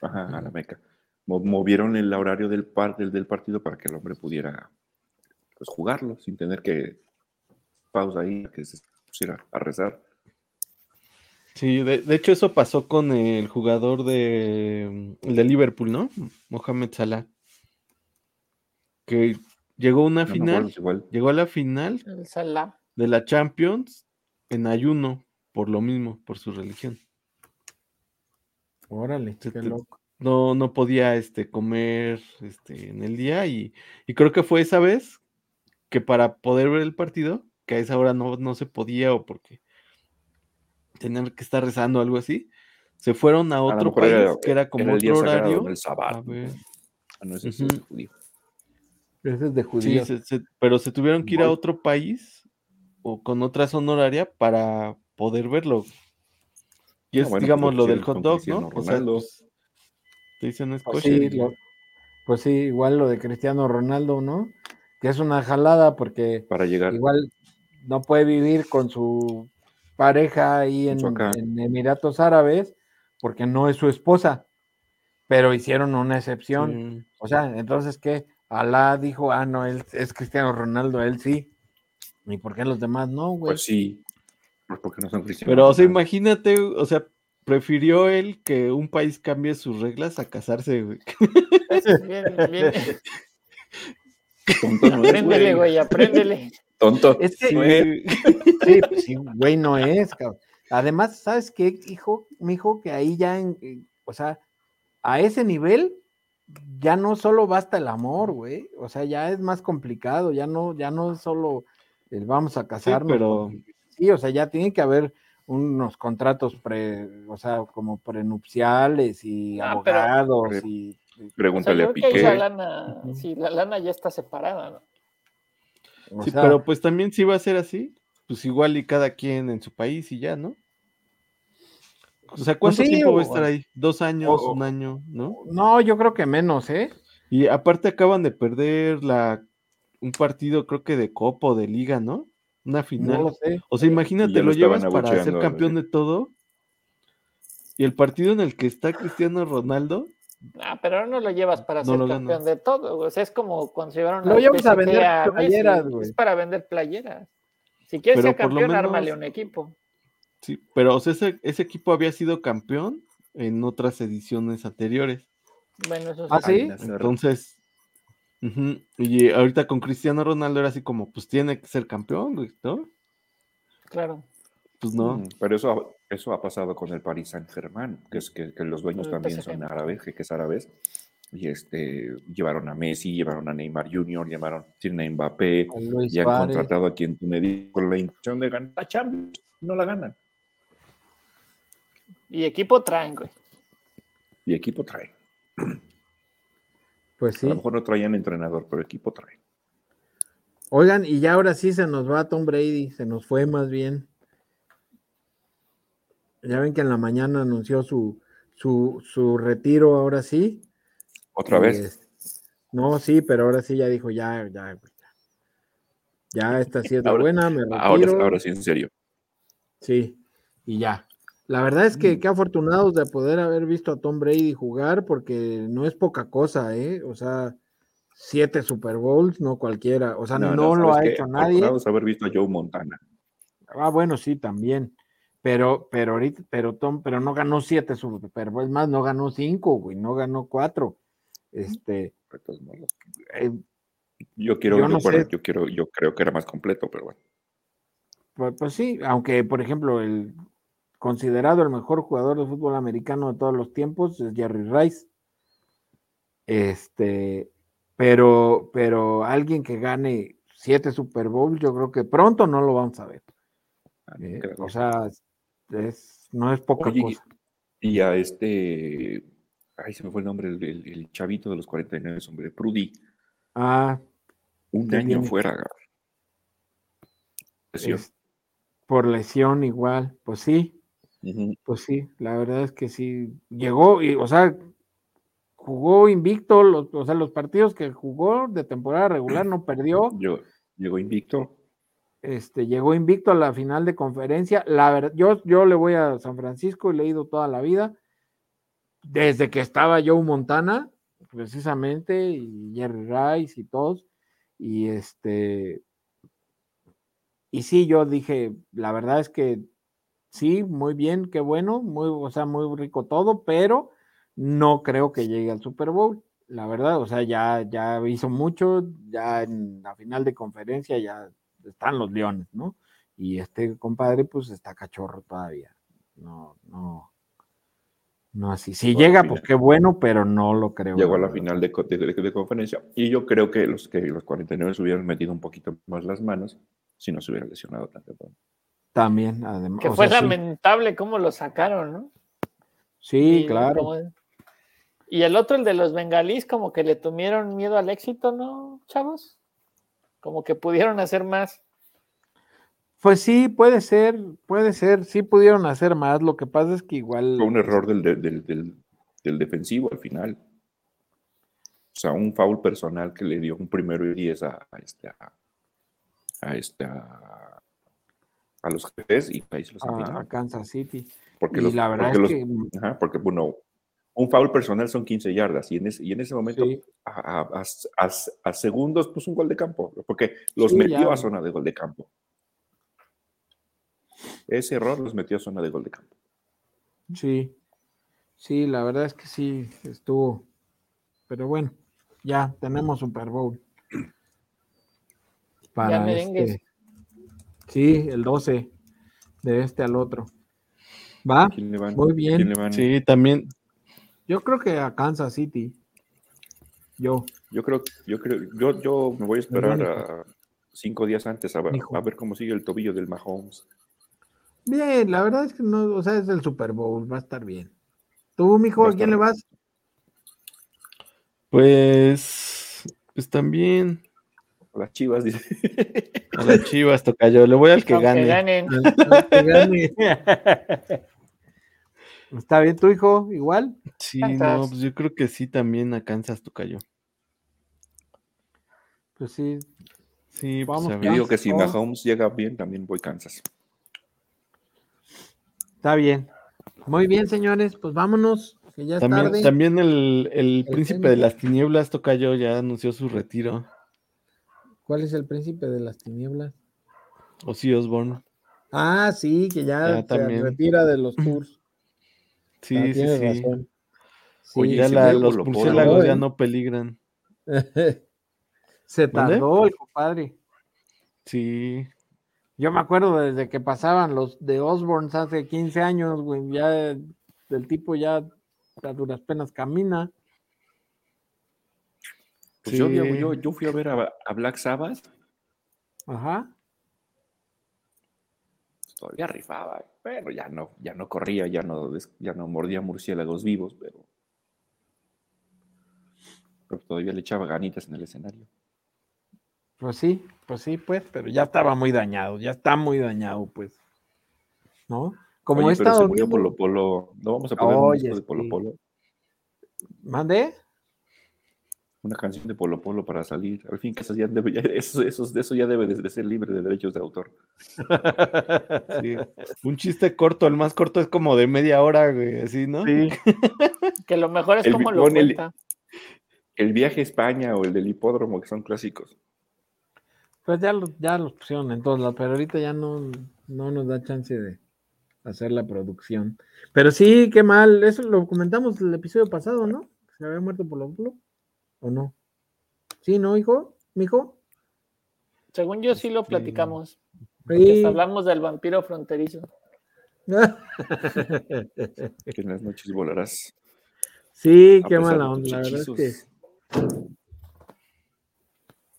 Ajá, a la Meca. Movieron el horario del, par, del, partido para que el hombre pudiera pues, jugarlo sin tener que pausa ahí, que se pusiera a rezar. Sí, de, hecho eso pasó con el jugador de, el de Liverpool, ¿no? Mohamed Salah. Que llegó a una final, llegó a la final de la Champions en ayuno por lo mismo, por su religión. Órale, qué loco. No, no podía este, comer este, en el día y, creo que fue esa vez que para poder ver el partido, que a esa hora no, no se podía o porque tenían que estar rezando o algo así, se fueron a otro país que era como otro horario. El sábado. A ver. Ah, no, ese es judío. Ese es de judío. pero se tuvieron que ir a otro país o con otra zona horaria para poder verlo. Y es, digamos, lo del hot dog, ¿no? O sea, pues, te dicen es pues sí, pues sí, igual lo de Cristiano Ronaldo, ¿no? Que es una jalada porque para llegar. igual no puede vivir con su pareja ahí en, Emiratos Árabes porque no es su esposa, pero hicieron una excepción. O sea, entonces, ¿qué? Alá dijo, ah, no, él es Cristiano Ronaldo, él sí. ¿Y por qué los demás no, güey? Pues sí, porque no son cristianos. Pero, o sea, imagínate, o sea, prefirió él que un país cambie sus reglas a casarse, güey. Bien, bien. apréndele, güey, apréndele. Tonto. Es que, sí, pues sí, güey, no es, cabrón. Además, ¿sabes qué, hijo? Mi hijo, que ahí ya, en, o sea, a ese nivel, ya no solo basta el amor, güey. O sea, ya es más complicado, ya no, ya no es solo el vamos a casarnos. pero sí, o sea, ya tiene que haber unos contratos pre, o sea, como prenupciales y ah, abogados y Pregúntale a Piqué. La lana, sí, la lana ya está separada, ¿no? sí, pero pues también si va a ser así, pues igual y cada quien en su país y ya, ¿no? O sea, ¿cuánto pues tiempo va a estar ahí? ¿Dos años? ¿Un año? ¿No? No, yo creo que menos, ¿eh? Y aparte acaban de perder la un partido, creo que de Copa o de Liga, ¿no? Una final. O sea, imagínate, lo llevas para ser campeón de todo. Y el partido en el que está Cristiano Ronaldo. Ah, pero no lo llevas para ser campeón de todo. O sea, es como cuando se llevaron Lo llevas a vender playeras, güey. Es para vender playeras. Si quieres ser campeón, ármale un equipo. Sí, pero o sea, ese, ese, equipo había sido campeón en otras ediciones anteriores. Bueno, eso ¿Ah, sí? Entonces, y ahorita con Cristiano Ronaldo era así como, pues tiene que ser campeón, ¿no? Claro. Pues no. Mm, pero eso, eso ha pasado con el Paris Saint Germain, que es que, los dueños también son árabes, que, es árabes. Y este, llevaron a Messi, llevaron a Neymar Jr., llevaron tienen a Mbappé, y han contratado a quien tú me digas con la intención de ganar la Champions. No la ganan. Y equipo traen, güey. Y equipo traen. Pues sí. A lo mejor no traían entrenador, pero equipo trae. Oigan, y ya ahora sí se nos va Tom Brady, se nos fue más bien. Ya ven que en la mañana anunció su, su, retiro, ahora sí. ¿Otra vez? No, sí, pero ahora sí ya dijo, ya, ya, ya esta sí es la buena, me retiro. Ahora, ahora sí, en serio. Sí, y ya. La verdad es que qué afortunados de poder haber visto a Tom Brady jugar, porque no es poca cosa, ¿eh? O sea, siete Super Bowls, no cualquiera. O sea, no, lo ha hecho nadie. Afortunados haber visto a Joe Montana. Ah, bueno, sí, también. Pero, pero ahorita, pero Tom, pero no ganó siete Super Bowls más, no ganó cinco, güey, no ganó cuatro. Este. Eh, yo quiero, yo, yo, quiero, yo creo que era más completo, pero bueno. Pues, pues sí, aunque por ejemplo el considerado el mejor jugador de fútbol americano de todos los tiempos, es Jerry Rice. Este, pero, pero alguien que gane siete Super Bowls, yo creo que pronto no lo vamos a ver. Ah, eh, o sea, es, no es poca cosa. Y a este, ay, se me fue el nombre, el, chavito de los 49, hombre, Prudy. Ah. Un año fuera. por lesión igual, pues sí. Pues sí, la verdad es que sí. Llegó, y, o sea, jugó invicto, los, o sea, los partidos que jugó de temporada regular no perdió. llegó invicto. Este, llegó invicto a la final de conferencia. La verdad, yo, yo le voy a San Francisco y le he ido toda la vida. Desde que estaba Joe Montana, precisamente, y Jerry Rice y todos. Y este. Y sí, yo dije, la verdad es que sí, muy bien, qué bueno, muy, o sea, muy rico todo, pero no creo que llegue al Super Bowl, la verdad, o sea, ya, ya hizo mucho, ya en la final de conferencia ya están los Leones, ¿no? Y este compadre, pues está cachorro todavía. No, no, no así. Si llega, pues qué bueno, pero no lo creo. Llegó a la final de, de, conferencia y yo creo que los que los 49 hubieran metido un poquito más las manos si no se hubiera lesionado tanto. También, además. Que fue lamentable cómo lo sacaron, ¿no? Sí, claro. Y el otro, el de los bengalís, como que le tuvieron miedo al éxito, ¿no, chavos? Como que pudieron hacer más. Pues sí, puede ser, puede ser, sí pudieron hacer más. Lo que pasa es que igual. Fue un error del, del, defensivo al final. O sea, un foul personal que le dio un primero y diez a, a este, a, a, este, a los jefes y ahí se los a, Kansas City. Porque y la verdad es que... porque, bueno, un foul personal son 15 yardas y en ese, y en ese momento a, a, segundos puso un gol de campo, porque los metió a zona de gol de campo. Ese error los metió a zona de gol de campo. Sí, sí, la verdad es que sí, estuvo. Pero bueno, ya tenemos Super Bowl. Para este, sí, el 12, de este al otro. ¿Va? Muy bien. Sí, también. Yo creo que a Kansas City. Yo. Yo creo, yo creo, yo, yo me voy a esperar a cinco días antes a ver, a ver cómo sigue el tobillo del Mahomes. Bien, la verdad es que no, o sea, es el Super Bowl, va a estar bien. ¿Tú, mijo, a quién le vas? Pues, pues también. A las chivas, dice. A las chivas, toca yo. Le voy al que gane. ganen. ¿Está bien tu hijo? ¿Igual? Sí, no, pues yo creo que sí también a Kansas tocayo. Pues sí. Sí, pues vamos. Yo digo que si Mahomes llega bien, también voy Kansas. Está bien. Muy bien, señores, pues vámonos, que ya también, tarde. También el, el, príncipe de las tinieblas, Tocayo, ya anunció su retiro. ¿Cuál es el príncipe de las tinieblas? Ozzy Osbourne. Ah, sí, que ya, se retira de los tours. Sí, ah, sí, sí. Oye, ya los murciélagos ya no peligran. se tardó el compadre. Sí. Yo me acuerdo desde que pasaban los de Osborne hace 15 años, güey, ya el tipo ya a duras penas camina. Pues yo, yo, fui a ver a, Black Sabbath. Ajá. Todavía rifaba, pero ya no, ya no corría, ya no, ya no mordía murciélagos vivos, pero, pero todavía le echaba ganitas en el escenario. Pues sí, pues sí, pues, pero ya estaba muy dañado, ya está muy dañado, pues. ¿No? Como Oye, pero se murió Polo Polo. No vamos a poner un disco de Polo Polo. ¿Mande? Una canción de Polo Polo para salir. Al fin que eso ya debe, eso, eso, eso, ya debe de ser libre de derechos de autor. Sí. Un chiste corto, el más corto es como de media hora, güey, así, ¿no? Sí. que lo mejor es como lo cuenta. El, el viaje a España o el del hipódromo, que son clásicos. Pues ya, ya los pusieron en todos lados, pero ahorita ya no, no nos da chance de hacer la producción. Pero sí, qué mal, eso lo comentamos el episodio pasado, ¿no? ¿Se había muerto por lo ¿O no? ¿Sí, no, hijo? ¿Mijo? Según yo sí lo platicamos. Hablamos del vampiro fronterizo. que en las noches volarás. Sí, qué mala onda. La verdad es que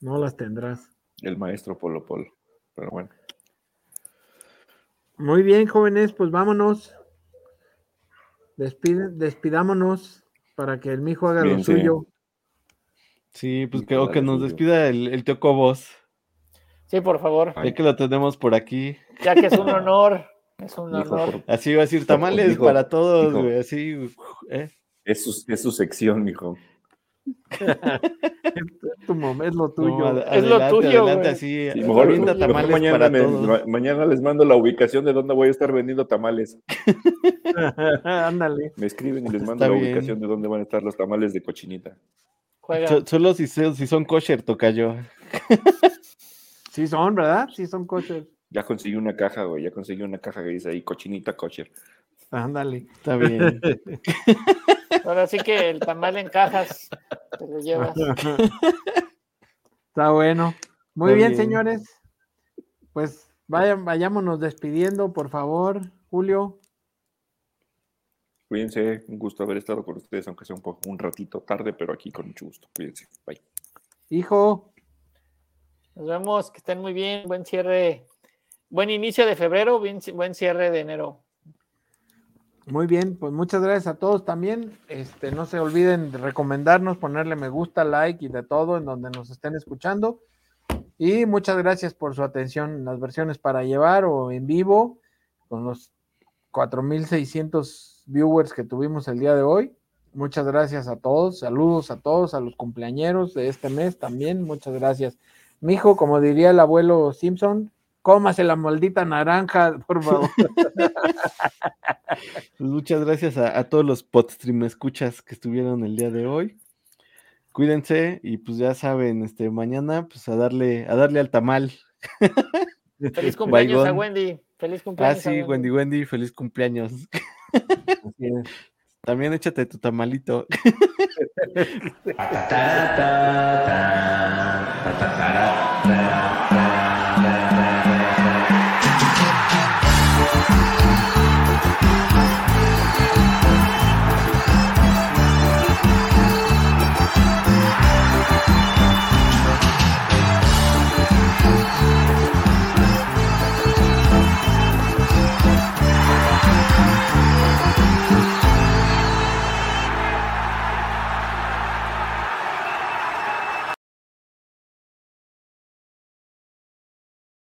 no las tendrás el maestro Polo Polo. Pero bueno. Muy bien, jóvenes, pues vámonos. despidámonos para que el mijo haga lo suyo. Sí, pues que, que nos despida el, el tío Cobos. Sí, por favor. Ya que lo tenemos por aquí. Ya que es un honor. Es un honor. Así va a decir tamales para todos, güey. Así. ¿eh? Es, su, es su sección, mijo es, tu momento, es lo tuyo. es lo tuyo. así, mañana, les mando la ubicación de dónde voy a estar vendiendo tamales. Ándale. Me escriben y les mando la ubicación de dónde van a estar los tamales de cochinita. Solo si, si son kosher, toca yo. sí son, ¿verdad? Sí son kosher. Ya conseguí una caja, güey. Ya conseguí una caja que dice ahí cochinita kosher. Ándale. Está bien. Ahora sí que el tamal en cajas te lo llevas. Está bueno. Muy bien, señores. Pues vayan, vayámonos despidiendo, por favor, Julio. Cuídense, un gusto haber estado con ustedes, aunque sea un poco un ratito tarde, pero aquí con mucho gusto. Cuídense. Bye. Hijo. Nos vemos, que estén muy bien. Buen cierre, buen inicio de febrero, buen cierre de enero. Muy bien, pues muchas gracias a todos también. Este, no se olviden de recomendarnos, ponerle me gusta, like y de todo en donde nos estén escuchando. Y muchas gracias por su atención en las versiones para llevar o en vivo con los 4600 viewers que tuvimos el día de hoy. Muchas gracias a todos, saludos a todos, a los cumpleañeros de este mes también, muchas gracias. Mijo, como diría el abuelo Simpson, cómase la maldita naranja, por favor. Pues muchas gracias a, todos los podstream escuchas que estuvieron el día de hoy. Cuídense y pues ya saben, este mañana pues a darle a darle al tamal. Feliz cumpleaños a Wendy. Feliz cumpleaños. Ah, sí, Wendy, Wendy, feliz cumpleaños. También échate tu tamalito.